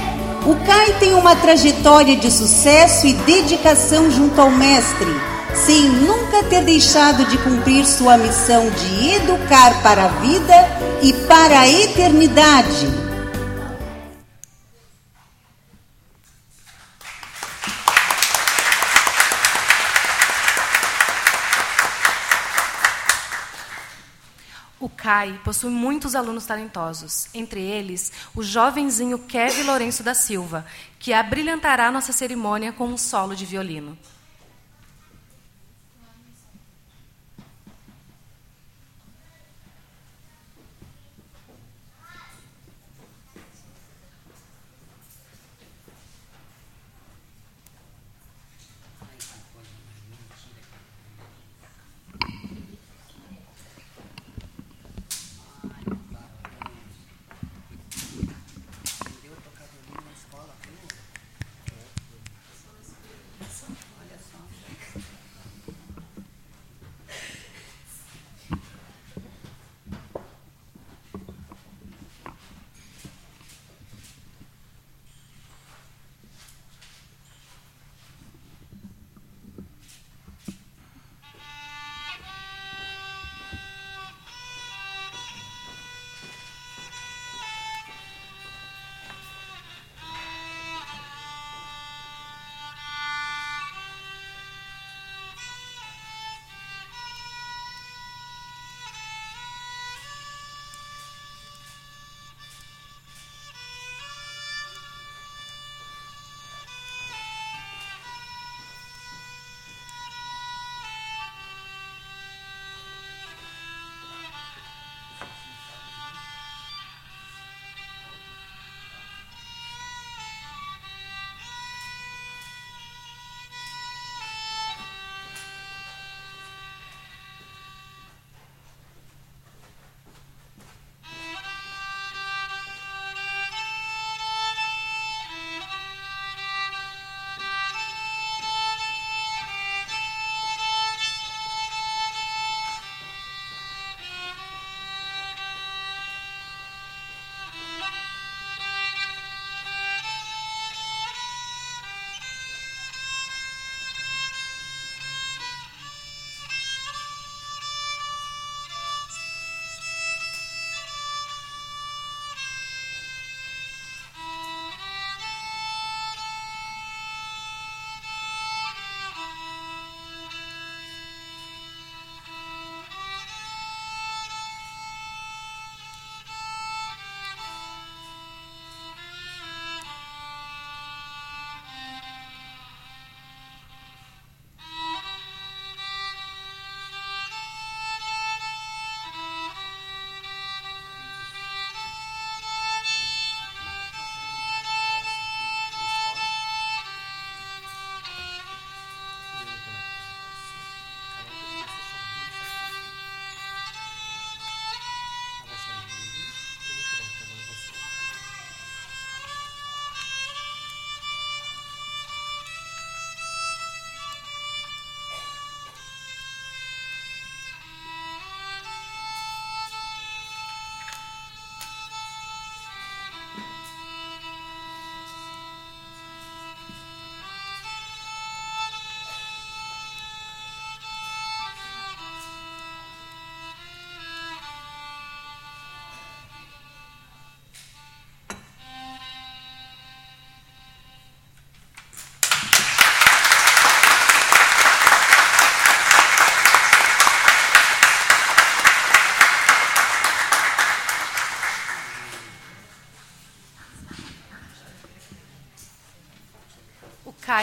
O CAI tem uma trajetória de sucesso e dedicação junto ao Mestre, sem nunca ter deixado de cumprir sua missão de educar para a vida e para a eternidade. O CAI possui muitos alunos talentosos, entre eles o jovenzinho Kevin Lourenço da Silva, que abrilhantará nossa cerimônia com um solo de violino.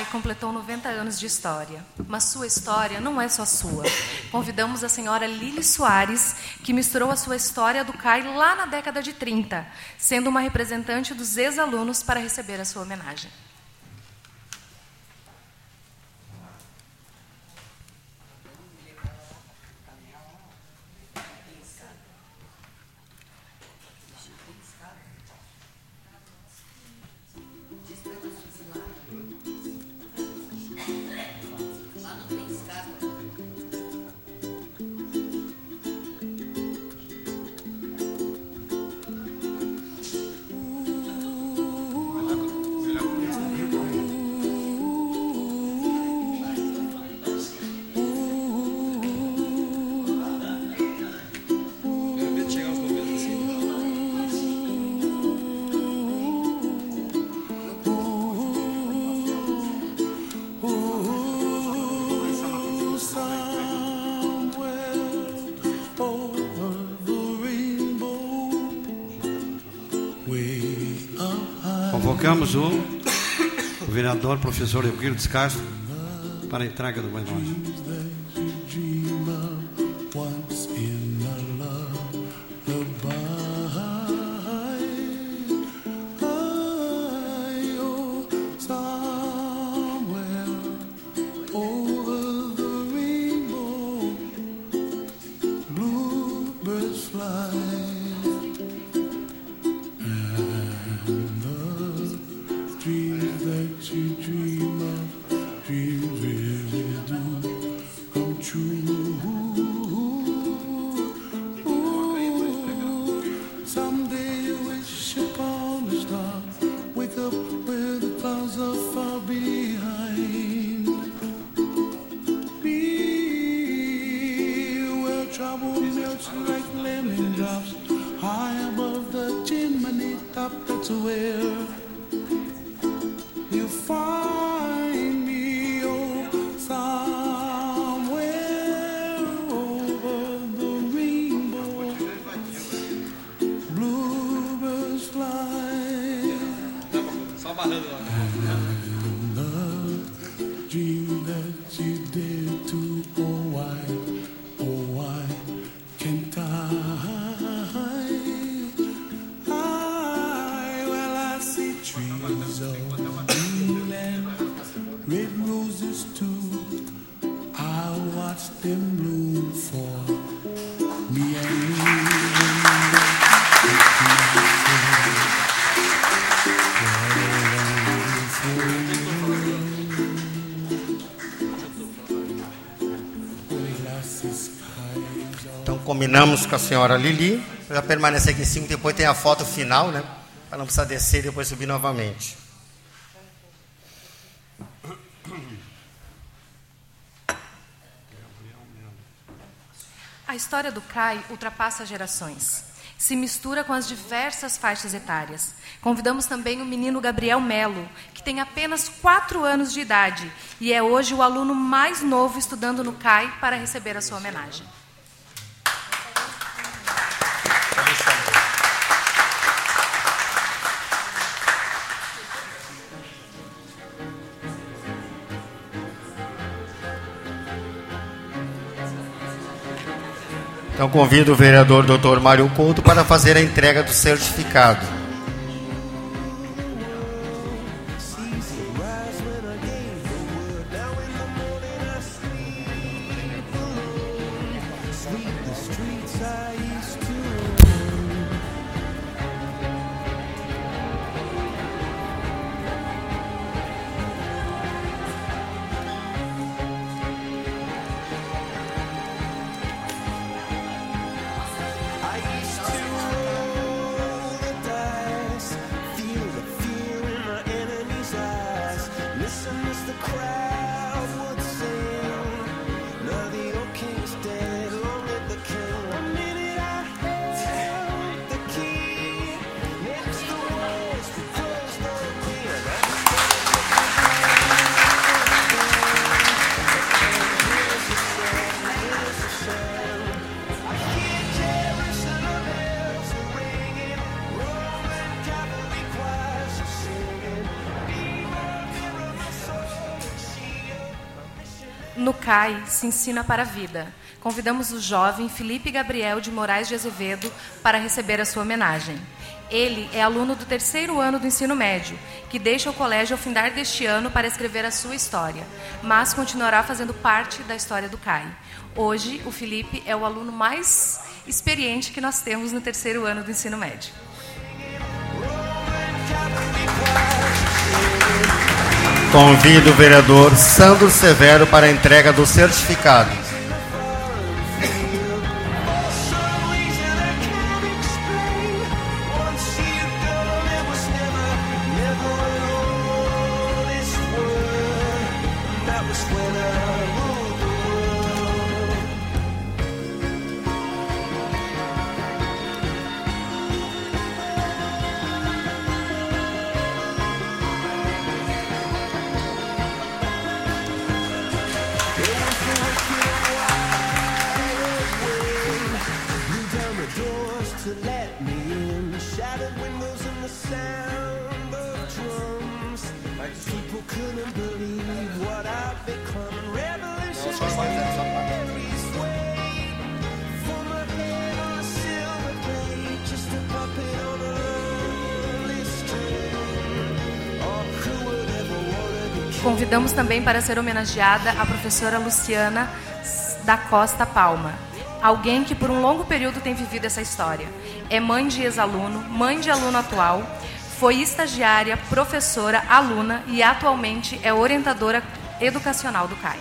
Completou 90 anos de história, mas sua história não é só sua. Convidamos a senhora Lili Soares, que misturou a sua história do CAI lá na década de 30, sendo uma representante dos ex-alunos para receber a sua homenagem. Professor Euclides Castro para a entrega do. Once Combinamos com a senhora Lili para permanecer aqui em cima, depois tem a foto final, né? Para não precisar descer e depois subir novamente. A história do CAI ultrapassa gerações. Se mistura com as diversas faixas etárias. Convidamos também o menino Gabriel Melo, que tem apenas 4 anos de idade e é hoje o aluno mais novo estudando no CAI para receber a sua homenagem. Então convido o vereador Dr. Mário Couto para fazer a entrega do certificado. Se ensina para a vida. Convidamos o jovem Felipe Gabriel de Moraes de Azevedo para receber a sua homenagem. Ele é aluno do terceiro ano do ensino médio, que deixa o colégio ao findar deste ano para escrever a sua história, mas continuará fazendo parte da história do CAI. Hoje, o Felipe é o aluno mais experiente que nós temos no terceiro ano do ensino médio. Convido o vereador Sandro Severo para a entrega do certificado. Também para ser homenageada a professora Luciana da Costa Palma, alguém que por um longo período tem vivido essa história. É mãe de ex-aluno, mãe de aluno atual, foi estagiária, professora, aluna e atualmente é orientadora educacional do CAI.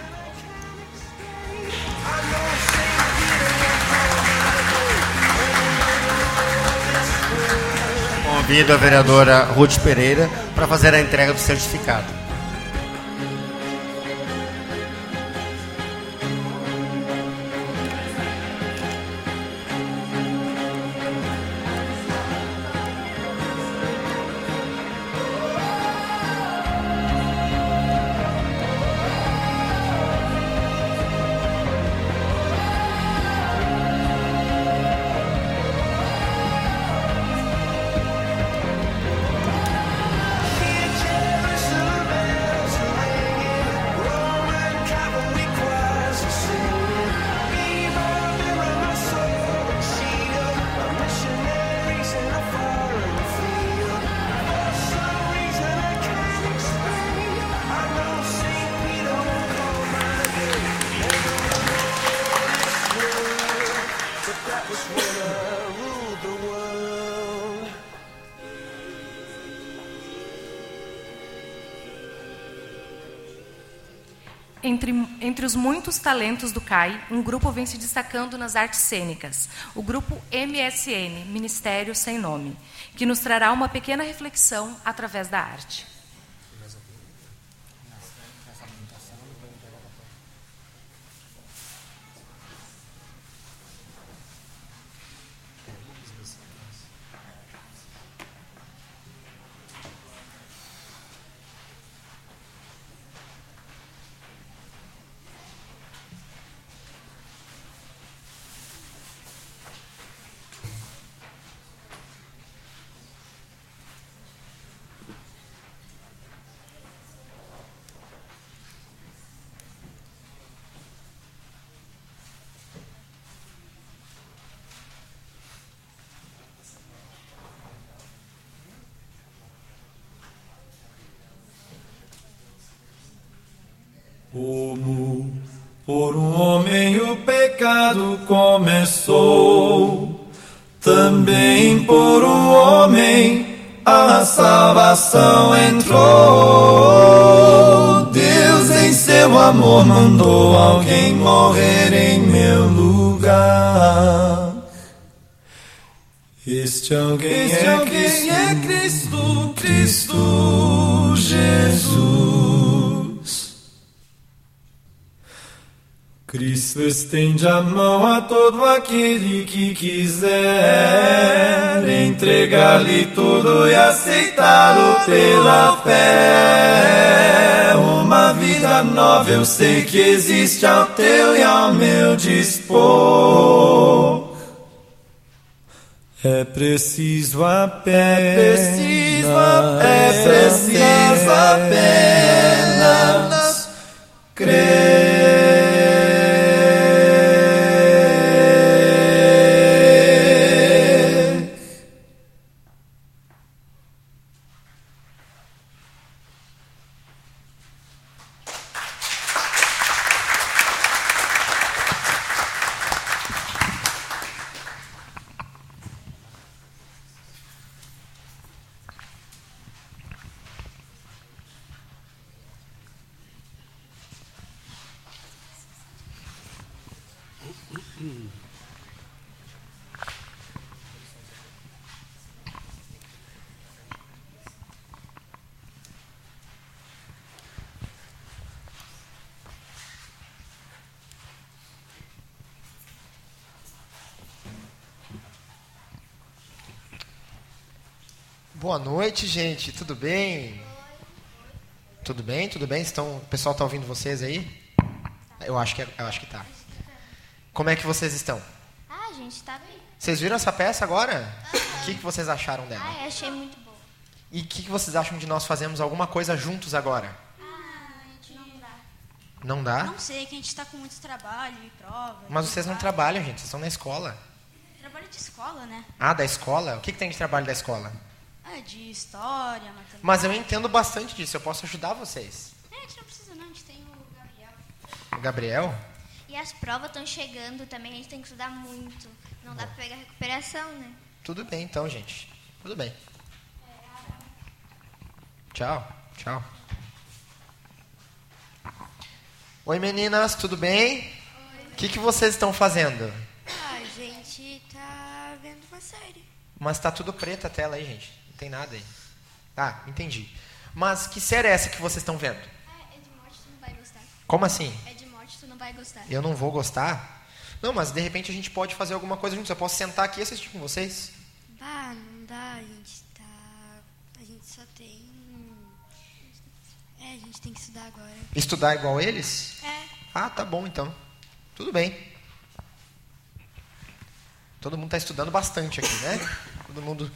Convido a vereadora Ruth Pereira para fazer a entrega do certificado. Entre, os muitos talentos do CAI, um grupo vem se destacando nas artes cênicas, o grupo MSN, Ministério Sem Nome, que nos trará uma pequena reflexão através da arte. Como por um homem o pecado começou, também por um homem a salvação entrou. Deus em seu amor mandou alguém morrer em meu lugar. Este alguém, este é, alguém Cristo, é Cristo, Cristo Jesus. Cristo estende a mão a todo aquele que quiser entregar-lhe tudo e aceitá-lo pela fé. Uma vida nova eu sei que existe ao teu e ao meu dispor. É preciso apenas, é preciso apenas, é preciso apenas crer. Boa noite, gente. Tudo bem? Tudo bem? Tudo bem? Estão, o pessoal está ouvindo vocês aí? Eu acho que é, eu acho que tá. Como é que vocês estão? Ah, gente, tá bem. Vocês viram essa peça agora? O que, que vocês acharam dela? Ah, eu achei muito bom. E o que, que vocês acham de nós fazermos alguma coisa juntos agora? Ah, não dá. Não dá? Não sei, que a gente tá com muito trabalho e prova. Mas vocês não trabalham, gente. Vocês estão na escola. Trabalho de escola, né? Ah, da escola? O que, que tem de trabalho da escola? Ah, de história, matemática. Mas eu entendo bastante disso. Eu posso ajudar vocês. É, a gente não precisa não, a gente tem o Gabriel. O Gabriel? E as provas estão chegando também, a gente tem que estudar muito. Não dá pra pegar recuperação, né? Tudo bem, então, gente. Tudo bem. Tchau. Tchau. Oi, meninas. Tudo bem? O que, que vocês estão fazendo? Ah, a gente tá vendo uma série. Mas tá tudo preto a tela aí, gente. Tem nada aí. Ah, entendi. Mas que série é essa que vocês estão vendo? É de morte, tu não vai gostar. Como assim? É de morte, tu não vai gostar. Eu não vou gostar? Não, mas de repente a gente pode fazer alguma coisa juntos. Eu posso sentar aqui e assistir com vocês? Ah, não dá, a gente tá. A gente só tem. É, a gente tem que estudar agora. Estudar igual eles? É. Ah, tá bom então. Tudo bem. Todo mundo está estudando bastante aqui, né? [laughs] Todo mundo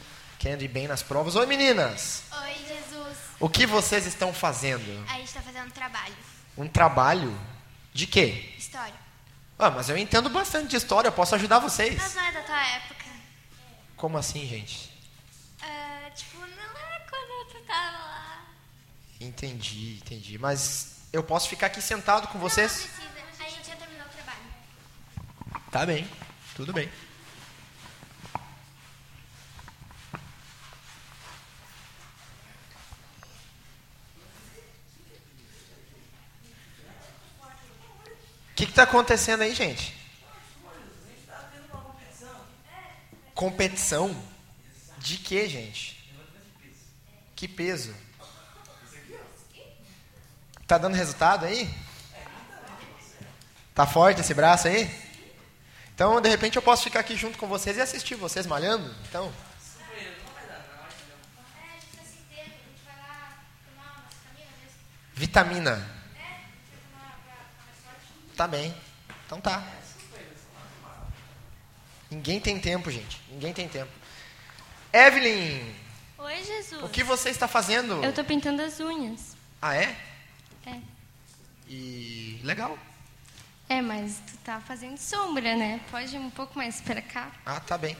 ir bem nas provas. Oi, meninas! Oi, Jesus. O que vocês estão fazendo? A gente tá fazendo trabalho. Um trabalho de quê? História. Ah, mas eu entendo bastante de história, eu posso ajudar vocês. Mas não é da tua época. Como assim, gente? Ah, tipo, não é quando tu tava lá. Entendi, entendi. Mas eu posso ficar aqui sentado com vocês? Não precisa, a gente já terminou o trabalho. Tá bem, tudo bem. O que está acontecendo aí, gente? Competição? De que, gente? Que peso? Tá dando resultado aí? Tá forte esse braço aí? Então, de repente, eu posso ficar aqui junto com vocês e assistir vocês malhando? Então, vitamina. Tá bem. Então tá. Ninguém tem tempo, gente. Ninguém tem tempo. Evelyn, Oi, Jesus. o que você está fazendo? Eu tô pintando as unhas. Ah, é? É. E legal. É, mas tu tá fazendo sombra, né? Pode ir um pouco mais pra cá. Ah, tá bem.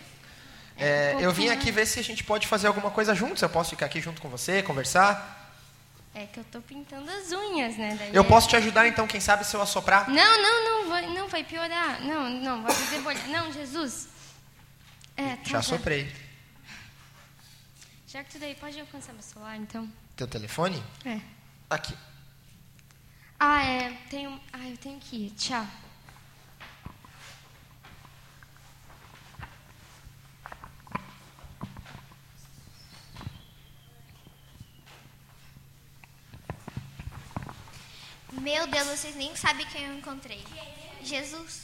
É, um eu vim aqui ver se a gente pode fazer alguma coisa juntos. Eu posso ficar aqui junto com você, conversar. É que eu tô pintando as unhas, né? Daí Eu é- posso te ajudar então, quem sabe se eu assoprar? Não, não, não, vai, não vai piorar. Não, não, vai fazer bolha. Não, Jesus. É, tá. Já assoprei. Já que tu daí pode alcançar meu celular, então. Teu telefone? É. Aqui. Ah, é. Tenho. Ah, eu tenho que ir. Tchau. Meu Deus, vocês nem sabem quem eu encontrei. Jesus.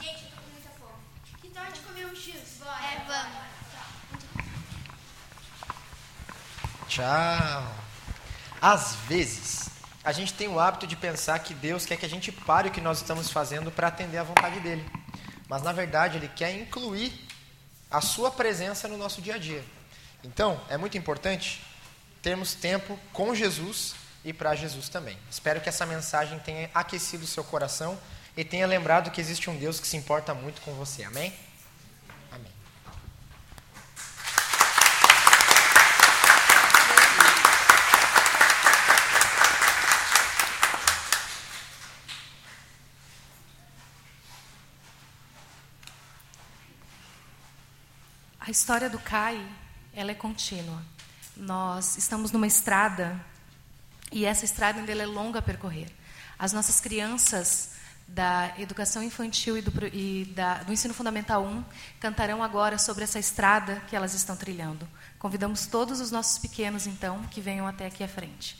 Gente, eu tô com muita fome. Que tal a gente comer um X? É, vamos. Tchau. Às vezes, a gente tem o hábito de pensar que Deus quer que a gente pare o que nós estamos fazendo para atender à vontade dele. Mas, na verdade, ele quer incluir a sua presença no nosso dia a dia. Então, é muito importante termos tempo com Jesus e para Jesus também. Espero que essa mensagem tenha aquecido o seu coração e tenha lembrado que existe um Deus que se importa muito com você. Amém? Amém. A história do CAI, ela é contínua. Nós estamos numa estrada e essa estrada ainda é longa a percorrer. As nossas crianças da educação infantil e, do, e da, do ensino fundamental 1 cantarão agora sobre essa estrada que elas estão trilhando. Convidamos todos os nossos pequenos, então, que venham até aqui à frente.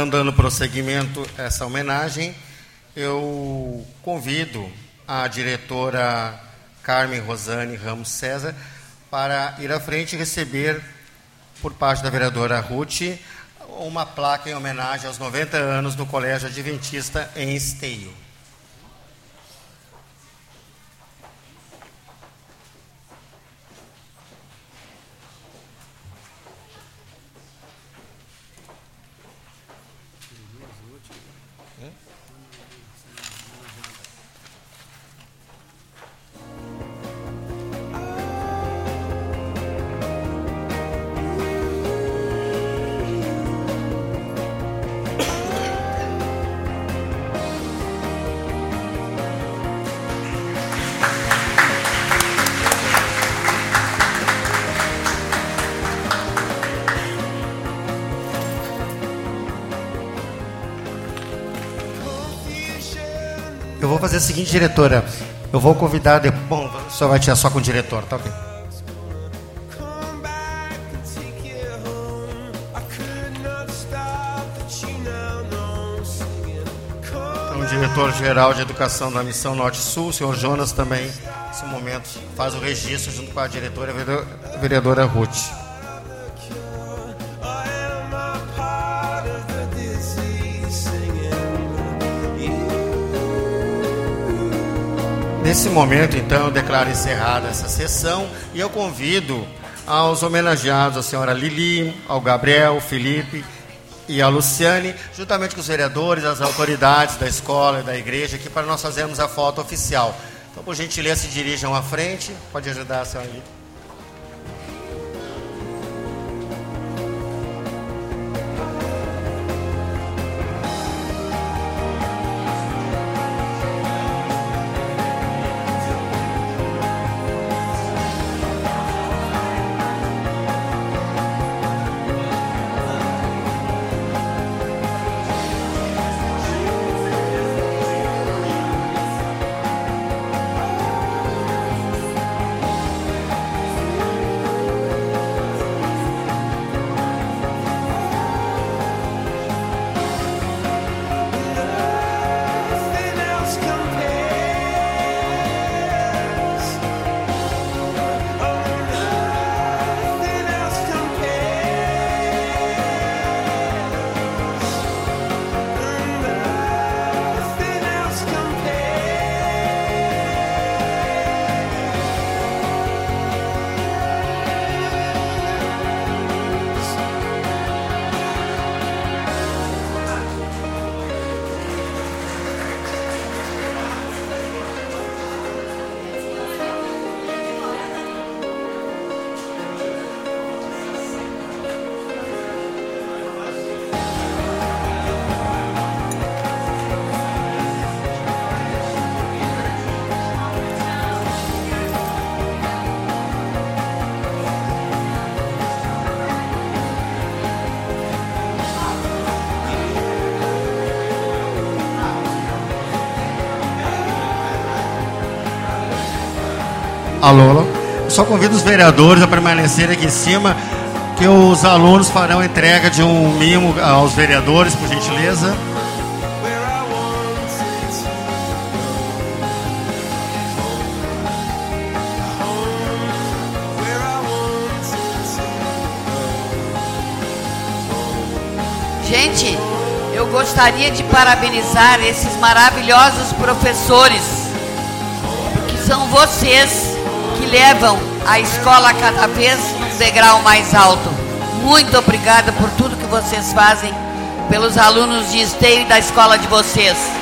Então, dando prosseguimento a essa homenagem, eu convido a diretora Carmen Rosane Ramos César para ir à frente e receber, por parte da vereadora Ruth, uma placa em homenagem aos 90 anos do Colégio Adventista em Esteio. Eu vou fazer o seguinte, diretora. Eu vou convidar. Bom, senhor vai tirar só com o diretor, tá ok? Então, o diretor-geral de Educação da Missão Norte-Sul, o senhor Jonas, também, nesse momento, faz o registro junto com a diretora, a vereadora Ruth. Nesse momento, então, eu declaro encerrada essa sessão e eu convido aos homenageados, a senhora Lili, ao Gabriel, Felipe e a Luciane, juntamente com os vereadores, as autoridades da escola e da igreja, aqui para nós fazermos a foto oficial. Então, por gentileza, se dirijam à frente. Pode ajudar a senhora Lili. Alô. Só convido os vereadores a permanecerem aqui em cima, que os alunos farão entrega de um mimo aos vereadores, por gentileza. Gente, eu gostaria de parabenizar esses maravilhosos professores, porque são vocês levam a escola cada vez um degrau mais alto. Muito obrigada por tudo que vocês fazem pelos alunos de esteio da escola de vocês.